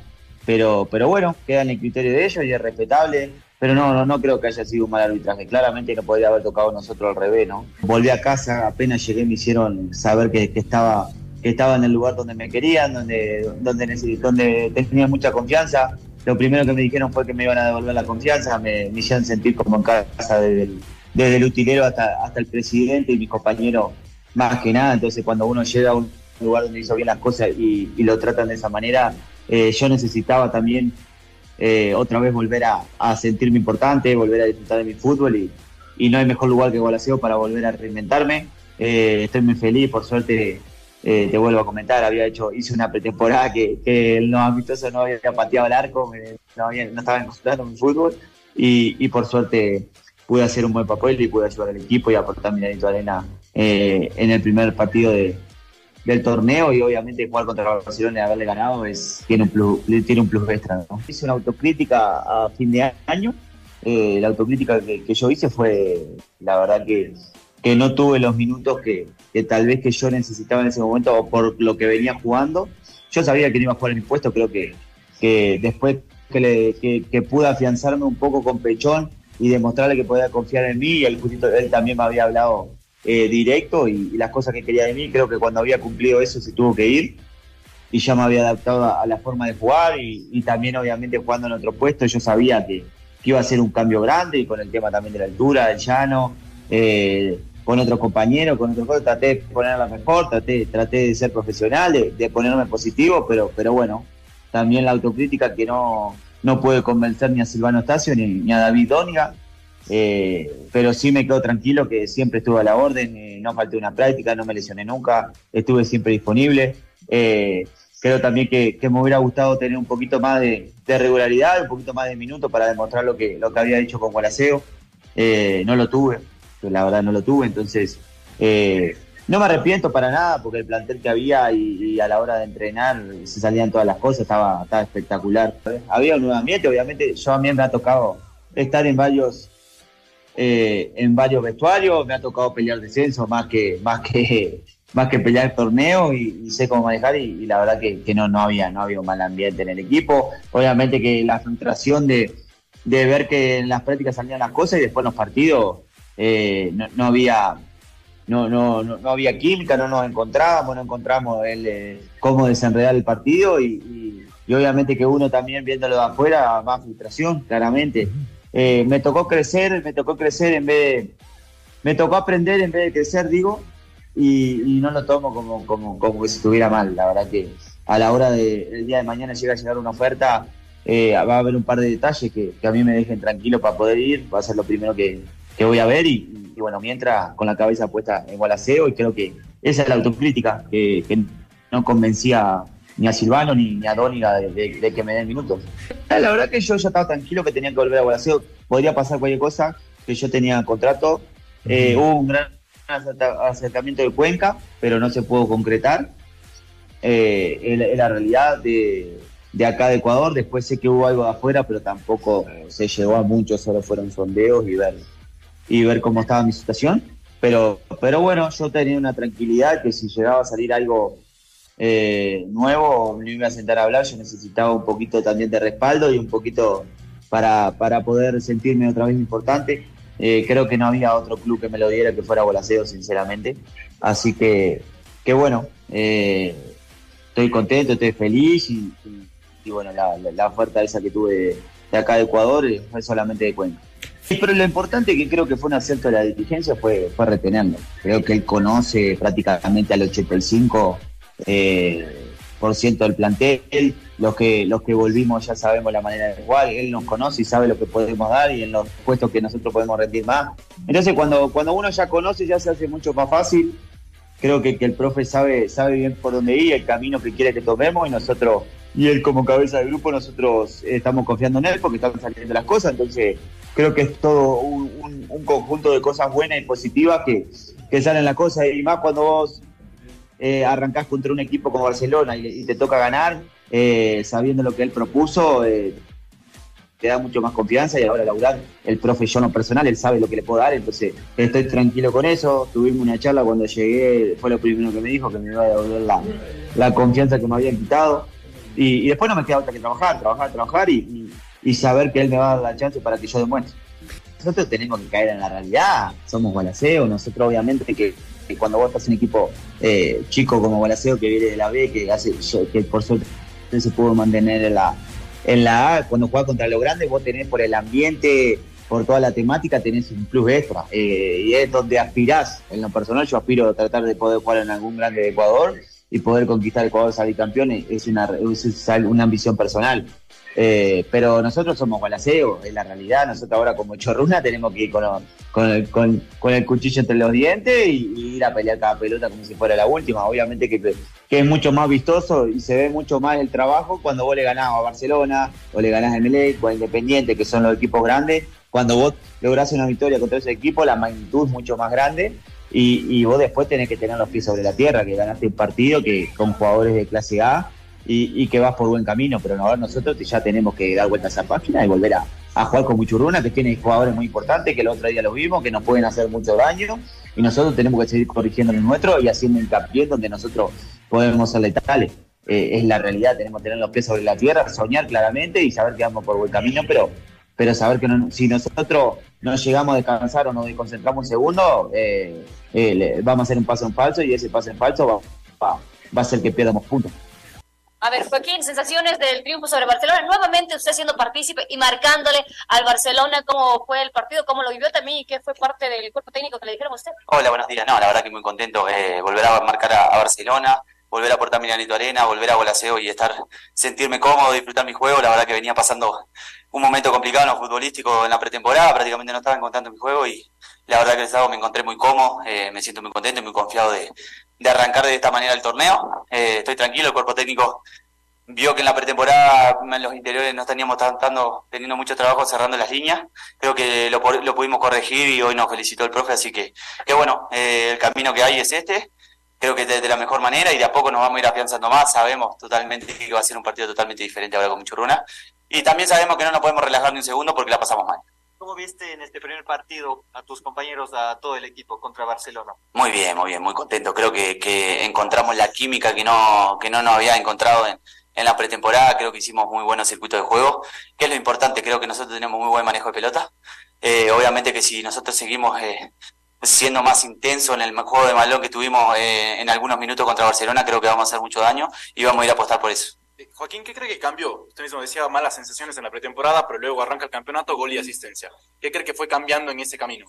Pero, pero bueno, queda en el criterio de ellos y es respetable. Pero no, no, no creo que haya sido un mal arbitraje. Claramente no podría haber tocado nosotros al revés, ¿no? Volví a casa, apenas llegué me hicieron saber que, estaba que estaba en el lugar donde me querían, donde, donde, donde tenía mucha confianza. Lo primero que me dijeron fue que me iban a devolver la confianza, me, me hicieron sentir como en casa desde el, desde el utilero hasta, hasta el presidente y mis compañeros más que nada. Entonces cuando uno llega a un lugar donde hizo bien las cosas y, lo tratan de esa manera, eh, yo necesitaba también eh, otra vez volver a, sentirme importante, volver a disfrutar de mi fútbol y, y no hay mejor lugar que Gualaceo para volver a reinventarme. Eh, estoy muy feliz, por suerte, eh, te vuelvo a comentar, había hecho, hice una pretemporada que, que el no amistoso no había pateado el arco, no, había, no estaba concentrando en fútbol y, y, por suerte pude hacer un buen papel y pude ayudar al equipo y aportar mi granito de arena eh, en el primer partido de, del torneo y obviamente jugar contra Barcelona y haberle ganado es, tiene, un plus, tiene un plus extra. Hice una autocrítica a fin de año eh, la autocrítica que, que, yo hice fue, la verdad que, que no tuve los minutos que, que, tal vez que yo necesitaba en ese momento o por lo que venía jugando. Yo sabía que no iba a jugar en mi puesto, creo que, que después que, le, que, pude afianzarme un poco con Pechón y demostrarle que podía confiar en mí, y el justito, él también me había hablado eh, directo y, las cosas que quería de mí, creo que cuando había cumplido eso se tuvo que ir y ya me había adaptado a, la forma de jugar y, también obviamente jugando en otro puesto yo sabía que, iba a ser un cambio grande y con el tema también de la altura, del llano, eh, con otros compañeros, con otros traté de ponerla mejor, traté, traté de ser profesional, de, de, ponerme positivo, pero, pero bueno, también la autocrítica que no, no puede convencer ni a Silvano Estacio ni, a David Dóniga, eh, pero sí me quedo tranquilo que siempre estuve a la orden, eh, no falté una práctica, no me lesioné nunca, estuve siempre disponible. Eh, creo también que, me hubiera gustado tener un poquito más de, regularidad, un poquito más de minutos para demostrar lo que, lo que había dicho con Gualaceo. No lo tuve, la verdad no lo tuve, entonces no me arrepiento para nada porque el plantel que había y, a la hora de entrenar se salían todas las cosas, estaba, espectacular. Había un nuevo ambiente, obviamente yo a mí me ha tocado estar en varios eh, en varios vestuarios, me ha tocado pelear descenso más que, más que más que pelear el torneo y, sé cómo manejar y, la verdad que, que, no, no, había, no había un mal ambiente en el equipo. Obviamente que la frustración de, de ver que en las prácticas salían las cosas y después en los partidos eh, no, no, había no, no, no, no, había química, no nos encontrábamos, no encontramos el, eh, cómo desenredar el partido y, y, obviamente que uno también viéndolo de afuera, más frustración, claramente. Eh, me tocó crecer, me tocó crecer en vez de, me tocó aprender en vez de crecer, digo, y, y, no lo tomo como, como, como que si estuviera mal. La verdad que a la hora del de, día de mañana llega a llegar una oferta, eh, va a haber un par de detalles que, que, a mí me dejen tranquilo para poder ir, va a ser lo primero que, que voy a ver y, y, bueno, mientras con la cabeza puesta en Gualaceo y creo que esa es la autocrítica que, que no convencía ni a Silvano ni, ni a Dóniga de, de, de, que me den minutos. La verdad que yo ya estaba tranquilo que tenía que volver a Gualaceo, podría pasar cualquier cosa, que yo tenía contrato, eh, hubo un gran acercamiento de Cuenca, pero no se pudo concretar. Eh, es, la realidad de, de, acá de Ecuador. Después sé que hubo algo de afuera, pero tampoco se llegó a mucho, solo fueron sondeos y ver, y ver cómo estaba mi situación. Pero, pero bueno, yo tenía una tranquilidad que si llegaba a salir algo eh, nuevo, me iba a sentar a hablar. Yo necesitaba un poquito también de respaldo y un poquito para, para poder sentirme otra vez importante. Eh, creo que no había otro club que me lo diera que fuera Bolaseo, sinceramente. Así que, que bueno, eh, estoy contento, estoy feliz y, bueno, la, la, oferta esa que tuve de acá de Ecuador fue solamente de cuenta. Pero lo importante que creo que fue un acierto de la dirigencia fue, fue retenerlo. Creo que él conoce prácticamente al 85 eh, por ciento del plantel, los que, los que volvimos ya sabemos la manera de jugar, él nos conoce y sabe lo que podemos dar y en los puestos que nosotros podemos rendir más. Entonces cuando, cuando uno ya conoce ya se hace mucho más fácil, creo que, que el profe sabe, sabe bien por dónde ir, el camino que quiere que tomemos y nosotros, y él como cabeza de grupo, nosotros estamos confiando en él porque están saliendo las cosas, entonces creo que es todo un, un, un conjunto de cosas buenas y positivas que, que salen las cosas y más cuando vos eh, arrancás contra un equipo como Barcelona y, te toca ganar, eh, sabiendo lo que él propuso, eh, te da mucho más confianza y ahora laburar el profe yo no personal, él sabe lo que le puedo dar, entonces estoy tranquilo con eso. Tuvimos una charla cuando llegué, fue lo primero que me dijo, que me iba a devolver la, la confianza que me habían quitado. Y, después no me queda otra que trabajar, trabajar, trabajar y, y, saber que él me va a dar la chance para que yo demuestre. Nosotros tenemos que caer en la realidad, somos balaceo, nosotros obviamente que que cuando vos estás en un equipo eh, chico como Bolaseo que viene de la B, que hace que por suerte se pudo mantener en la, en la A, cuando juegas contra los grandes, vos tenés por el ambiente, por toda la temática, tenés un plus extra. Eh, y es donde aspirás. En lo personal, yo aspiro a tratar de poder jugar en algún grande de Ecuador y poder conquistar Ecuador salir campeón es una, es una ambición personal. Eh, pero nosotros somos gualaceo, es la realidad. Nosotros ahora como chorruna tenemos que ir con, con, el, con, el, cuchillo entre los dientes y, ir a pelear cada pelota como si fuera la última. Obviamente que, es mucho más vistoso y se ve mucho más el trabajo cuando vos le ganás a Barcelona o le ganás a Emelec o a Independiente, que son los equipos grandes. Cuando vos lográs una victoria contra ese equipo, la magnitud es mucho más grande. Y, y vos después tenés que tener los pies sobre la tierra, que ganaste un partido que con jugadores de clase A y, que vas por buen camino, pero ahora nosotros ya tenemos que dar vuelta a esa página y volver a, jugar con Muchurruna, que tiene jugadores muy importantes, que el otro día lo vimos, que nos pueden hacer mucho daño, y nosotros tenemos que seguir corrigiendo el nuestro y haciendo hincapié donde nosotros podemos ser letales. Eh, es la realidad, tenemos que tener los pies sobre la tierra, soñar claramente y saber que vamos por buen camino, pero, pero saber que si nosotros no llegamos a descansar o nos desconcentramos un segundo, eh, eh, vamos a hacer un paso en falso y ese paso en falso va, va a ser que pierdamos puntos. A ver, Joaquín, sensaciones del triunfo sobre Barcelona. Nuevamente usted siendo partícipe y marcándole al Barcelona cómo fue el partido, cómo lo vivió también y qué fue parte del cuerpo técnico que le dijeron a usted. Hola, buenos días. No, la verdad que muy contento eh, volver a marcar a, Barcelona, volver a portar Milanito Arena, volver a Golaseo y estar, sentirme cómodo, disfrutar mi juego. La verdad que venía pasando un momento complicado en lo futbolístico en la pretemporada, prácticamente no estaba encontrando mi juego y la verdad que el sábado me encontré muy cómodo, eh, me siento muy contento y muy confiado de, de arrancar de esta manera el torneo. Eh, estoy tranquilo, el cuerpo técnico vio que en la pretemporada en los interiores no estaríamos tratando, teniendo mucho trabajo cerrando las líneas. Creo que lo, lo pudimos corregir y hoy nos felicitó el profe, así que, que bueno, eh, el camino que hay es este. Creo que de, de, la mejor manera y de a poco nos vamos a ir afianzando más. Sabemos totalmente que va a ser un partido totalmente diferente ahora con Muchurruna. Y también sabemos que no nos podemos relajar ni un segundo porque la pasamos mal. ¿Cómo viste en este primer partido a tus compañeros, a todo el equipo contra Barcelona? Muy bien, muy bien, muy contento. Creo que, encontramos la química que no, que no nos había encontrado en, en la pretemporada. Creo que hicimos muy buenos circuitos de juego, que es lo importante. Creo que nosotros tenemos muy buen manejo de pelota. Eh, obviamente que si nosotros seguimos eh, siendo más intenso en el juego de balón que tuvimos eh, en algunos minutos contra Barcelona, creo que vamos a hacer mucho daño y vamos a ir a apostar por eso. Joaquín, ¿qué cree que cambió? Usted mismo decía malas sensaciones en la pretemporada, pero luego arranca el campeonato, gol y asistencia. ¿Qué cree que fue cambiando en ese camino?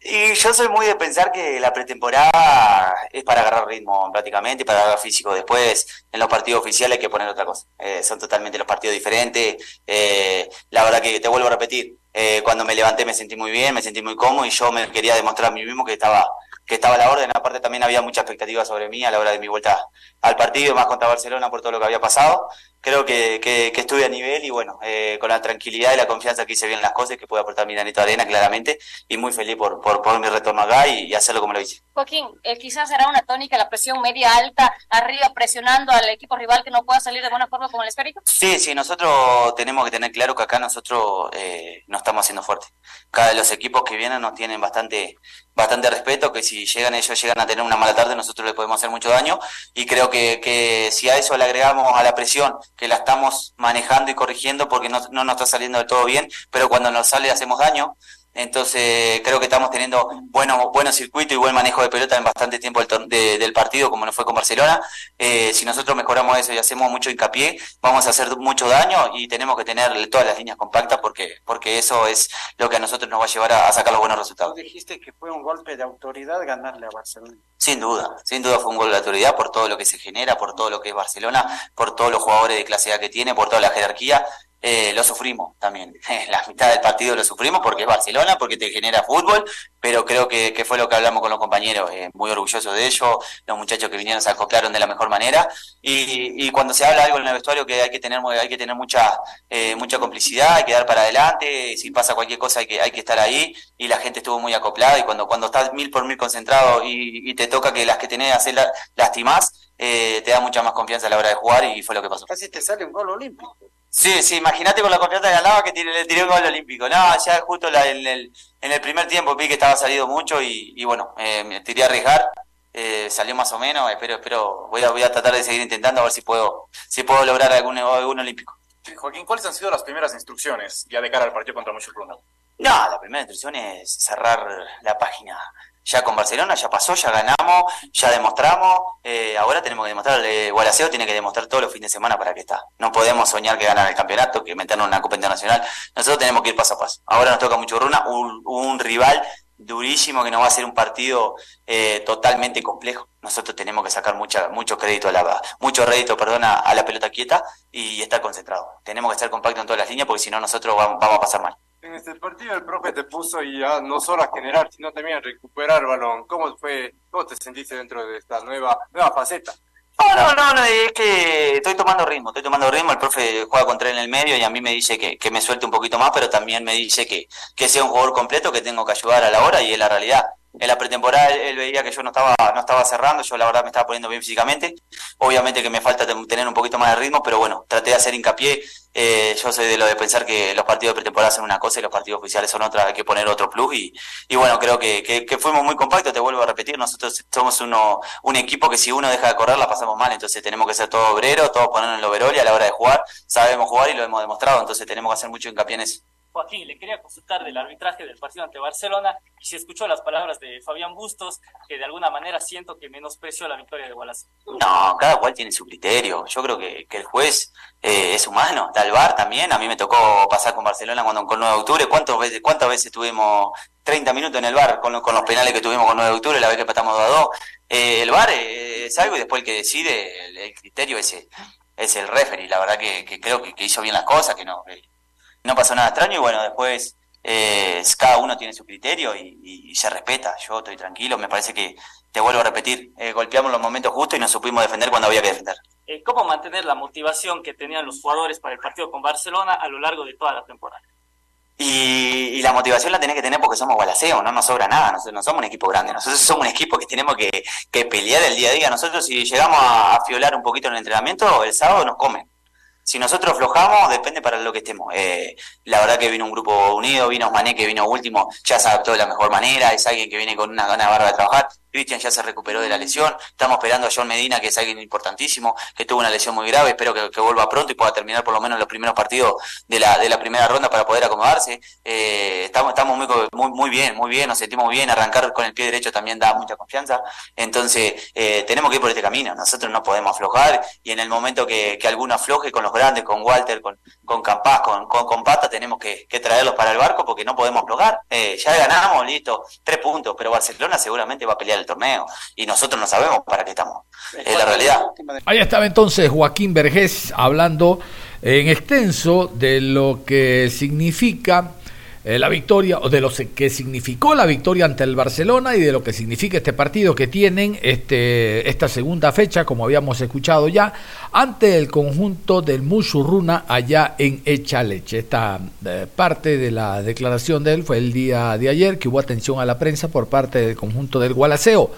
Y yo soy muy de pensar que la pretemporada es para agarrar ritmo prácticamente, para agarrar físico después. En los partidos oficiales hay que poner otra cosa. Eh, son totalmente los partidos diferentes. Eh, la verdad que te vuelvo a repetir, eh, cuando me levanté me sentí muy bien, me sentí muy cómodo y yo me quería demostrar a mí mismo que estaba que estaba a la orden. Aparte también había mucha expectativa sobre mí a la hora de mi vuelta al partido, más contra Barcelona por todo lo que había pasado. Creo que, que, estuve a nivel y bueno, eh, con la tranquilidad y la confianza que hice bien las cosas, que pude aportar mi granito arena claramente y muy feliz por, por, por mi retorno acá y, hacerlo como lo hice. Joaquín, eh, quizás será una tónica la presión media alta arriba presionando al equipo rival que no pueda salir de buena forma como el esférico. Sí, sí, nosotros tenemos que tener claro que acá nosotros eh, no estamos haciendo fuerte. Cada de los equipos que vienen nos tienen bastante bastante respeto, que si llegan ellos llegan a tener una mala tarde, nosotros les podemos hacer mucho daño. Y creo que, que si a eso le agregamos a la presión, que la estamos manejando y corrigiendo porque no, no nos está saliendo de todo bien, pero cuando nos sale hacemos daño, entonces creo que estamos teniendo bueno, buenos circuitos y buen manejo de pelota en bastante tiempo del, partido, como nos fue con Barcelona. Eh, si nosotros mejoramos eso y hacemos mucho hincapié, vamos a hacer mucho daño y tenemos que tener todas las líneas compactas porque, porque eso es lo que a nosotros nos va a llevar a, sacar los buenos resultados. dijiste que fue un golpe de autoridad ganarle a Barcelona. Sin duda, sin duda fue un gol de autoridad por todo lo que se genera, por todo lo que es Barcelona, por todos los jugadores de clase A que tiene, por toda la jerarquía eh, lo sufrimos también. La mitad del partido lo sufrimos porque es Barcelona, porque te genera fútbol, pero creo que, fue lo que hablamos con los compañeros, eh, muy orgulloso de ellos, los muchachos que vinieron se acoplaron de la mejor manera, y, y cuando se habla algo en el vestuario que hay que tener, hay que tener mucha, eh, mucha complicidad, hay que dar para adelante, si pasa cualquier cosa hay que, hay que estar ahí, y la gente estuvo muy acoplada, y cuando, cuando estás mil por mil concentrado y, y te toca que las que tenés hacer lastimás, eh, te da mucha más confianza a la hora de jugar y fue lo que pasó. Casi te sale un gol olímpico. Sí, sí, imagínate con la confianza que ganaba que le tiré un gol olímpico. No, ya justo la, en, el, en el primer tiempo vi que estaba salido mucho y, bueno, eh, me tiré a arriesgar. Eh, salió más o menos, espero, espero, voy a, voy a tratar de seguir intentando a ver si puedo, si puedo lograr algún, algún olímpico. Joaquín, ¿cuáles han sido las primeras instrucciones ya de cara al partido contra Muchurruna? No, la primera instrucción es cerrar la página ya con Barcelona, ya pasó, ya ganamos, ya demostramos, eh, ahora tenemos que demostrar, eh, Gualaceo tiene que demostrar todos los fines de semana para que está. No podemos soñar que ganar el campeonato, que meternos en una Copa Internacional, nosotros tenemos que ir paso a paso. Ahora nos toca mucho Runa, un, rival durísimo, que no va a ser un partido eh, totalmente complejo. Nosotros tenemos que sacar mucha, mucho crédito a la, mucho rédito, perdona, a la pelota quieta y estar concentrado. Tenemos que estar compactos en todas las líneas porque si no nosotros vamos a pasar mal. En este partido el profe te puso ya no solo a generar, sino también a recuperar balón. ¿Cómo fue, cómo te sentiste dentro de esta nueva, nueva faceta? No, no, no, no, es que estoy tomando ritmo, estoy tomando ritmo, el profe juega contra él en el medio y a mí me dice que, que me suelte un poquito más, pero también me dice que, que sea un jugador completo, que tengo que ayudar a la hora y es la realidad en la pretemporada él, veía que yo no estaba, no estaba cerrando, yo la verdad me estaba poniendo bien físicamente. Obviamente que me falta tener un poquito más de ritmo, pero bueno, traté de hacer hincapié. Eh, yo soy de lo de pensar que los partidos de pretemporada son una cosa y los partidos oficiales son otra, hay que poner otro plus. Y, y bueno, creo que, que, fuimos muy compactos, te vuelvo a repetir, nosotros somos uno, un equipo que si uno deja de correr la pasamos mal, entonces tenemos que ser todos obreros, todos ponernos en el overall y a la hora de jugar sabemos jugar y lo hemos demostrado, entonces tenemos que hacer mucho hincapié en eso. Joaquín, le quería consultar del arbitraje del partido ante Barcelona y si escuchó las palabras de Fabián Bustos, que de alguna manera siento que menospreció la victoria de Wallace. No, cada cual tiene su criterio. Yo creo que, el juez eh, es humano. Tal VAR también. A mí me tocó pasar con Barcelona cuando con 9 de octubre. ¿Cuántas veces, cuántas veces tuvimos 30 minutos en el VAR con, los penales que tuvimos con 9 de octubre, la vez que empatamos 2 a 2? Eh, el VAR es algo y después el que decide, el, criterio ese es el referee. La verdad que, creo que, hizo bien las cosas, que no, no pasó nada extraño y bueno, después eh, cada uno tiene su criterio y, se respeta. Yo estoy tranquilo, me parece que, te vuelvo a repetir, eh, golpeamos los momentos justos y nos supimos defender cuando había que defender. Eh, ¿Cómo mantener la motivación que tenían los jugadores para el partido con Barcelona a lo largo de toda la temporada? Y, la motivación la tenés que tener porque somos balaceo, no nos sobra nada, nosotros no somos un equipo grande, nosotros somos un equipo que tenemos que, pelear el día a día. Nosotros si llegamos a, a fiolar un poquito en el entrenamiento, el sábado nos comen si nosotros aflojamos, depende para lo que estemos. Eh, la verdad que vino un grupo unido, vino Mané que vino último, ya se adaptó de la mejor manera, es alguien que viene con una gana barba de trabajar. Cristian ya se recuperó de la lesión. Estamos esperando a John Medina, que es alguien importantísimo, que tuvo una lesión muy grave. Espero que, vuelva pronto y pueda terminar por lo menos los primeros partidos de la, de la primera ronda para poder acomodarse. Eh, estamos estamos muy, muy, bien, muy bien, nos sentimos bien. Arrancar con el pie derecho también da mucha confianza. Entonces, eh, tenemos que ir por este camino. Nosotros no podemos aflojar y en el momento que, que alguno afloje con los grandes, con Walter, con, con Campas, con, con, Pata, tenemos que, traerlos para el barco porque no podemos aflojar. Eh, ya ganamos, listo, tres puntos, pero Barcelona seguramente va a pelear torneo y nosotros no sabemos para qué estamos. Es la realidad. Ahí estaba entonces Joaquín Vergés hablando en extenso de lo que significa eh, la victoria, o de lo que significó la victoria ante el Barcelona y de lo que significa este partido que tienen este, esta segunda fecha, como habíamos escuchado ya, ante el conjunto del Musurruna allá en Echaleche. Esta eh, parte de la declaración de él fue el día de ayer, que hubo atención a la prensa por parte del conjunto del Gualaceo.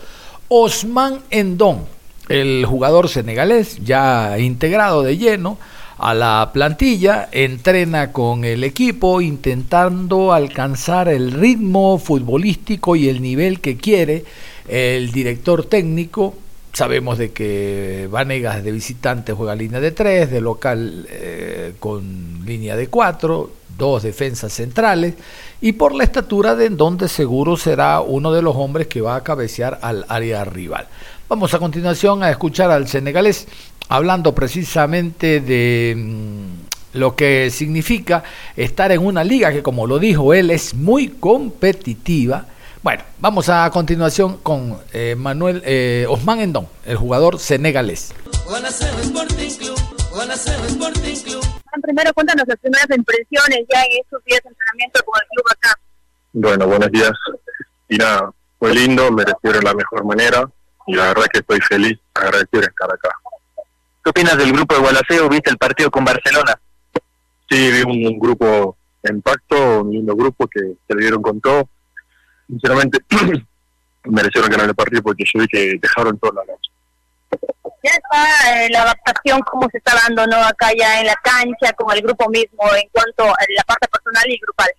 Osman Endón, el jugador senegalés, ya integrado de lleno, a la plantilla, entrena con el equipo intentando alcanzar el ritmo futbolístico y el nivel que quiere el director técnico. Sabemos de que Vanegas de visitante juega línea de tres, de local eh, con línea de cuatro, dos defensas centrales y por la estatura de en donde seguro será uno de los hombres que va a cabecear al área rival. Vamos a continuación a escuchar al senegalés hablando precisamente de mm, lo que significa estar en una liga que, como lo dijo él, es muy competitiva. Bueno, vamos a continuación con eh, Manuel eh, Osman Endón, el jugador senegalés. Primero, cuéntanos las primeras impresiones ya en estos días de entrenamiento con el club acá. Bueno, buenos días. Y nada, fue lindo, me de la mejor manera y la verdad que estoy feliz, agradecido de estar acá. ¿Qué opinas del grupo de Gualaceo? ¿Viste el partido con Barcelona? Sí, vi un, grupo en pacto, un lindo grupo que se le dieron con todo. Sinceramente, merecieron ganar el partido porque yo vi que dejaron toda la noche. Ya está eh, la adaptación, cómo se está dando ¿no? acá ya en la cancha, con el grupo mismo, en cuanto a la parte personal y grupal.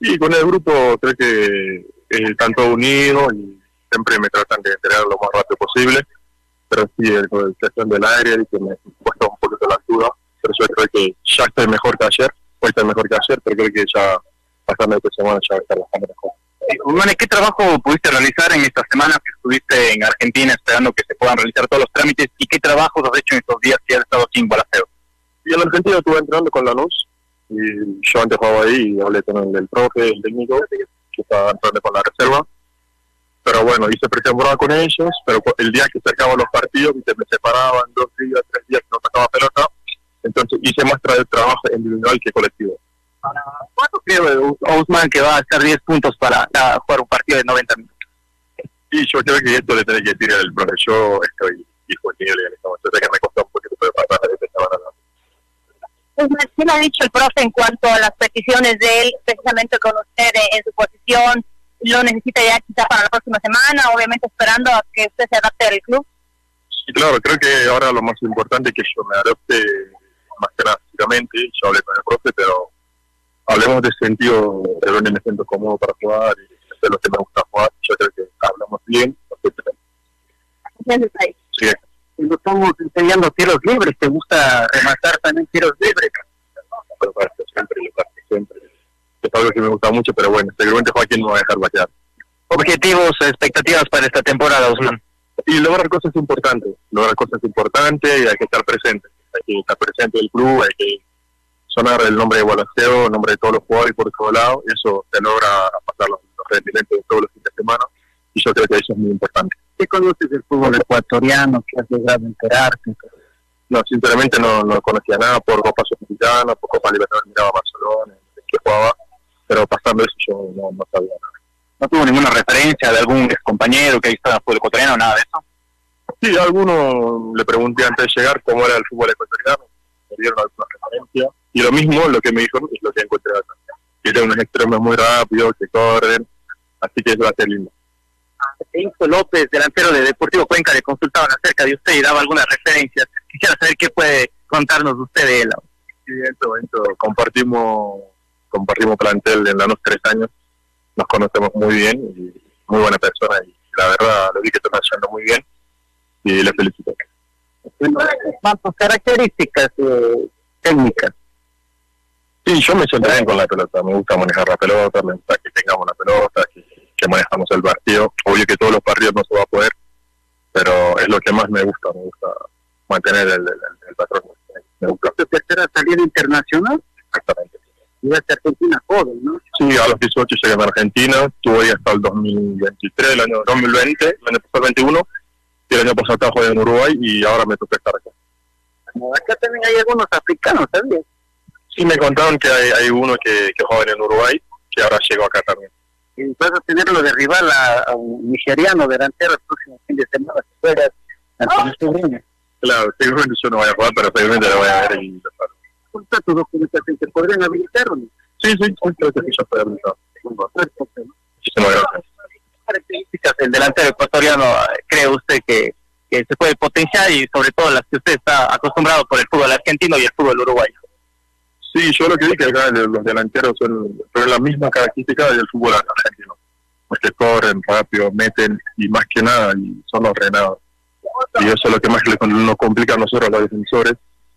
Sí, con el grupo creo que eh, están todos unidos y siempre me tratan de entregar lo más rápido posible pero sí, el, el cuestión del aire que me cuesta un poquito la duda, pero yo creo que ya estoy mejor que ayer, hoy estoy mejor que ayer, pero creo que ya pasando esta semana ya va a estar bastante mejor. ¿qué trabajo pudiste realizar en estas semanas que estuviste en Argentina esperando que se puedan realizar todos los trámites y qué trabajos has hecho en estos días que has estado aquí en Gualaceo? Y en Argentina estuve entrando con la luz y yo antes jugaba ahí y hablé con el, el profe, el técnico, que estaba entrando con la reserva. Pero bueno, hice pretemporada con ellos, pero el día que se acababan los partidos, ¿viste? me separaban dos días, tres días que no sacaba pelota, entonces hice más tra- trabajo individual que colectivo. ¿Cuánto cree Ousmane que va a estar 10 puntos para ah, jugar un partido de 90 minutos? Y yo creo que esto le tiene que decir al profe. Yo estoy disponible en este momento. Sé que me costó un poquito, pero para la defensa van a dar. Ousmane, ¿Qué le ha dicho el profe en cuanto a las peticiones de él, precisamente con usted en, en su posición? ¿Lo necesita ya quizá para la próxima semana? Obviamente esperando a que usted se adapte al club. Y claro, creo que ahora lo más importante es que yo me adopte más que nada físicamente. Yo hablé con el profe, pero hablemos de sentido de dónde me siento cómodo para jugar y de lo que me gusta jugar. Yo creo que hablamos bien. Sí, Cuando estamos enseñando tiros libres, ¿te gusta rematar también tiros libres? pero para esto siempre, lo que siempre. Es algo que me gusta mucho, pero bueno, seguramente Joaquín no va a dejar batear. Objetivos, expectativas para esta temporada, Ousmane. Y lograr cosas importantes, lograr cosas importantes y hay que estar presente. Hay que estar presente del club, hay que sonar el nombre de Gualaceo, el nombre de todos los jugadores por todos lados, y eso te logra pasar los, los rendimientos de todos los fines de semana, y yo creo que eso es muy importante. ¿Qué conoces del fútbol ecuatoriano? ¿Qué has logrado enterarte? No, sinceramente no, no conocía nada por Copa Sudamericana, por Copa Libertadores miraba a Barcelona, que jugaba, pero pasando eso yo no, no sabía nada. ¿No tuvo ninguna referencia de algún ex compañero que ha estado en el fútbol ecuatoriano, nada de eso? Sí, a alguno le pregunté antes de llegar cómo era el fútbol ecuatoriano, me dieron alguna referencia, y lo mismo, lo que me dijeron es lo que encontré acá. Que tienen unos extremos muy rápidos, que corren, así que eso va a ser lindo. Enzo López, delantero de Deportivo Cuenca, le consultaban acerca de usted y daba algunas referencias. Quisiera saber qué puede contarnos usted de él. Sí, Enzo, Enzo, compartimos, compartimos plantel en los tres años, nos conocemos muy bien y muy buena persona y la verdad lo vi que está haciendo muy bien y le felicito. ¿Cuántas características eh, técnicas? Sí, yo me siento bien con la pelota, me gusta manejar la pelota, me gusta que tengamos la pelota, que, que manejamos el partido. Obvio que todos los partidos no se va a poder, pero es lo que más me gusta, me gusta mantener el, el, el patrón. Me gusta. ¿Tu tercera salida internacional? Exactamente. Llegaste a Argentina joven, ¿no? Sí, a los 18 llegué a Argentina, estuve ahí hasta el 2023, el año 2020, el año pasado 21, y el año pasado estaba jugando en Uruguay y ahora me toca estar acá. Acá también hay algunos africanos, ¿sabías? Sí, me contaron que hay, hay uno que, que juega en Uruguay, que ahora llegó acá también. Y vas a tenerlo de rival a, a un nigeriano delantero el próximo fin de semana, si tu sobrino. Claro, seguramente yo no voy a jugar, pero seguramente lo voy a ver y lo salvo. ¿Cuál está tu documentación? ¿Te podrían habilitar o no? Sí, sí, sí, creo que sí, yo estoy habilitado. Muchísimas gracias. características del delantero ecuatoriano cree usted que, que se puede potenciar y sobre todo las que usted está acostumbrado por el fútbol argentino y el fútbol uruguayo? Sí, yo lo que dije acá, los delanteros son, son las mismas características del fútbol argentino. Porque corren rápido, meten y más que nada y son ordenados. Y eso es lo que más nos complica a nosotros los defensores.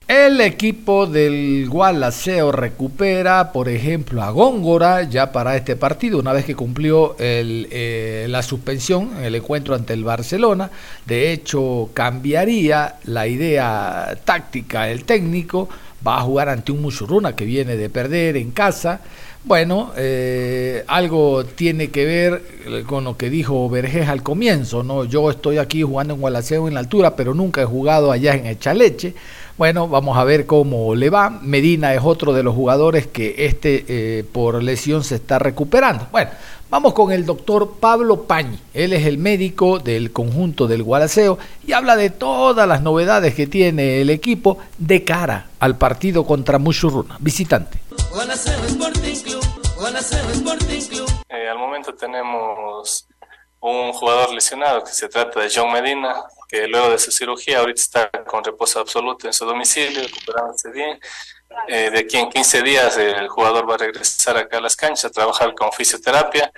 El equipo del Gualaceo recupera, por ejemplo, a Góngora ya para este partido, una vez que cumplió eh, la suspensión en el encuentro ante el Barcelona. De hecho, cambiaría la idea táctica el técnico. Va a jugar ante un Musurruna que viene de perder en casa. Bueno, eh, algo tiene que ver eh, con lo que dijo Vergés al comienzo, ¿no? Yo estoy aquí jugando en Gualaceo en la altura, pero nunca he jugado allá en Echaleche. Bueno, vamos a ver cómo le va. Medina es otro de los jugadores que este eh, por lesión se está recuperando. Bueno, vamos con el doctor Pablo Pañi. Él es el médico del conjunto del Gualaceo y habla de todas las novedades que tiene el equipo de cara al partido contra Mushurruna, visitante. Guanaceo Sporting Club, Sporting Club. Eh, al momento tenemos un jugador lesionado que se trata de John Medina, que luego de su cirugía ahorita está con reposo absoluto en su domicilio, recuperándose bien. Eh, de aquí en 15 días el jugador va a regresar acá a las canchas a trabajar con fisioterapia.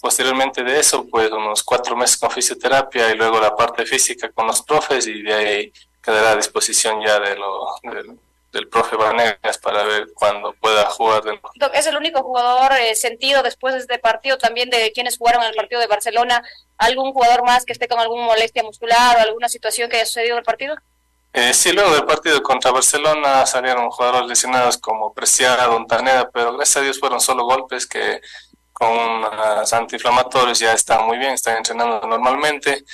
Posteriormente de eso, pues unos cuatro meses con fisioterapia y luego la parte física con los profes y de ahí quedará a disposición ya de lo, del, del profe Vanegas para ver cuándo pueda jugar de nuevo. Doc, ¿Es el único jugador eh, sentido después de este partido también de quienes jugaron en el partido de Barcelona? ¿Algún jugador más que esté con alguna molestia muscular o alguna situación que haya sucedido en el partido? Eh, sí, luego del partido contra Barcelona salieron jugadores lesionados como Preciado, Montaneda, pero gracias a Dios fueron solo golpes que con unos antiinflamatorios, ya está muy bien, está entrenando normalmente.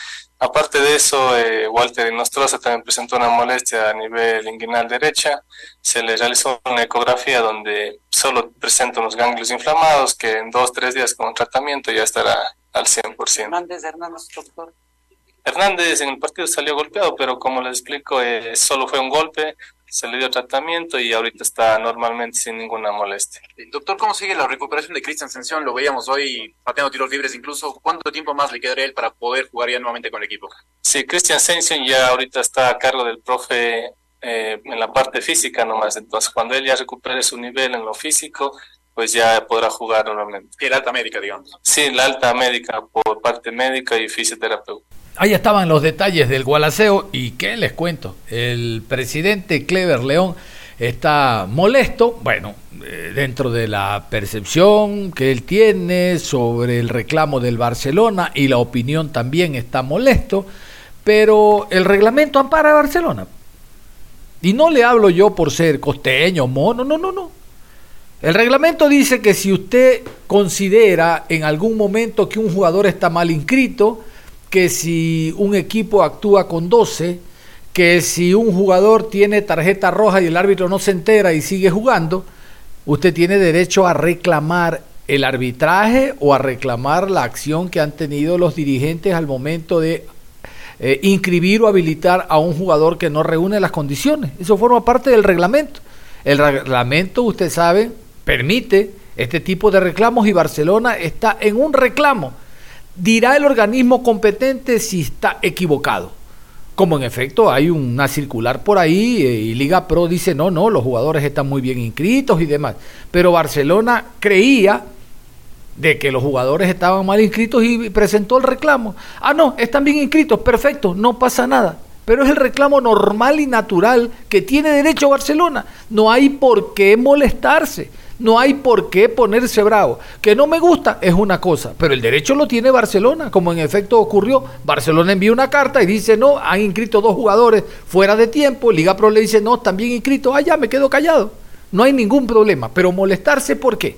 Aparte de eso, eh, Walter Inostroza también presentó una molestia a nivel inguinal derecha. Se le realizó una ecografía donde solo presenta unos ganglios inflamados que en dos, tres días con tratamiento ya estará al 100%. Hernández Hernández, doctor. Hernández en el partido salió golpeado, pero como les explico, eh, solo fue un golpe, se le dio tratamiento y ahorita está normalmente sin ninguna molestia. Eh, Doctor, ¿cómo sigue la recuperación de Cristian Ascensión? Lo veíamos hoy pateando tiros libres incluso. ¿Cuánto tiempo más le quedaría él para poder jugar ya nuevamente con el equipo? Sí, Cristian Ascension ya ahorita está a cargo del profe eh, en la parte física nomás, entonces cuando él ya recupere su nivel en lo físico, pues ya podrá jugar normalmente. Que la alta médica, digamos. Sí, la alta médica por parte médica y fisioterapeuta. Ahí estaban los detalles del Gualaceo y qué les cuento. El presidente Clever León está molesto, bueno, eh, dentro de la percepción que él tiene sobre el reclamo del Barcelona y la opinión también está molesto, pero el reglamento ampara a Barcelona. Y no le hablo yo por ser costeño, mono, no, no, no. El reglamento dice que si usted considera en algún momento que un jugador está mal inscrito, que si un equipo actúa con 12, que si un jugador tiene tarjeta roja y el árbitro no se entera y sigue jugando, usted tiene derecho a reclamar el arbitraje o a reclamar la acción que han tenido los dirigentes al momento de eh, inscribir o habilitar a un jugador que no reúne las condiciones. Eso forma parte del reglamento. El reglamento, usted sabe, permite este tipo de reclamos y Barcelona está en un reclamo. Dirá el organismo competente si está equivocado. Como en efecto hay una circular por ahí eh, y Liga Pro dice no, no, los jugadores están muy bien inscritos y demás. Pero Barcelona creía de que los jugadores estaban mal inscritos y presentó el reclamo. Ah, no, están bien inscritos, perfecto, no pasa nada. Pero es el reclamo normal y natural que tiene derecho Barcelona. No hay por qué molestarse. No hay por qué ponerse bravo. Que no me gusta es una cosa, pero el derecho lo tiene Barcelona, como en efecto ocurrió. Barcelona envió una carta y dice, no, han inscrito dos jugadores fuera de tiempo. Liga Pro le dice, no, están bien inscritos. Ah, ya, me quedo callado. No hay ningún problema. Pero molestarse, ¿por qué?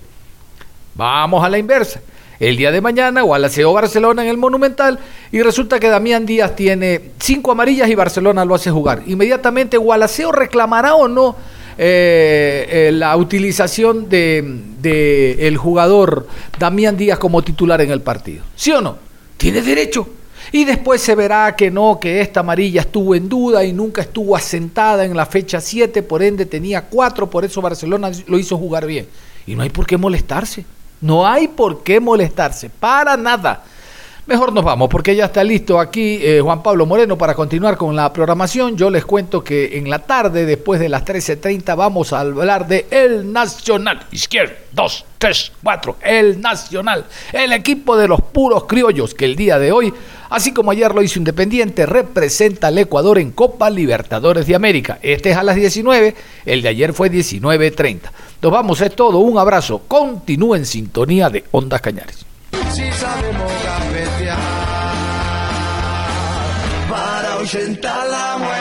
Vamos a la inversa. El día de mañana, Gualaceo Barcelona en el Monumental y resulta que Damián Díaz tiene cinco amarillas y Barcelona lo hace jugar. Inmediatamente Gualaceo reclamará o no eh, eh, la utilización de, de el jugador Damián Díaz como titular en el partido. ¿Sí o no? Tiene derecho. Y después se verá que no, que esta amarilla estuvo en duda y nunca estuvo asentada en la fecha 7, por ende tenía 4, por eso Barcelona lo hizo jugar bien. Y no hay por qué molestarse. No hay por qué molestarse, para nada. Mejor nos vamos, porque ya está listo aquí eh, Juan Pablo Moreno para continuar con la programación. Yo les cuento que en la tarde, después de las 13.30, vamos a hablar de El Nacional. Izquierda, 2, 3, 4, El Nacional. El equipo de los puros criollos que el día de hoy, así como ayer lo hizo Independiente, representa al Ecuador en Copa Libertadores de América. Este es a las 19, el de ayer fue 19.30. Nos vamos, es todo. Un abrazo. Continúe en sintonía de Ondas Cañares. Ahuyentar la muerte.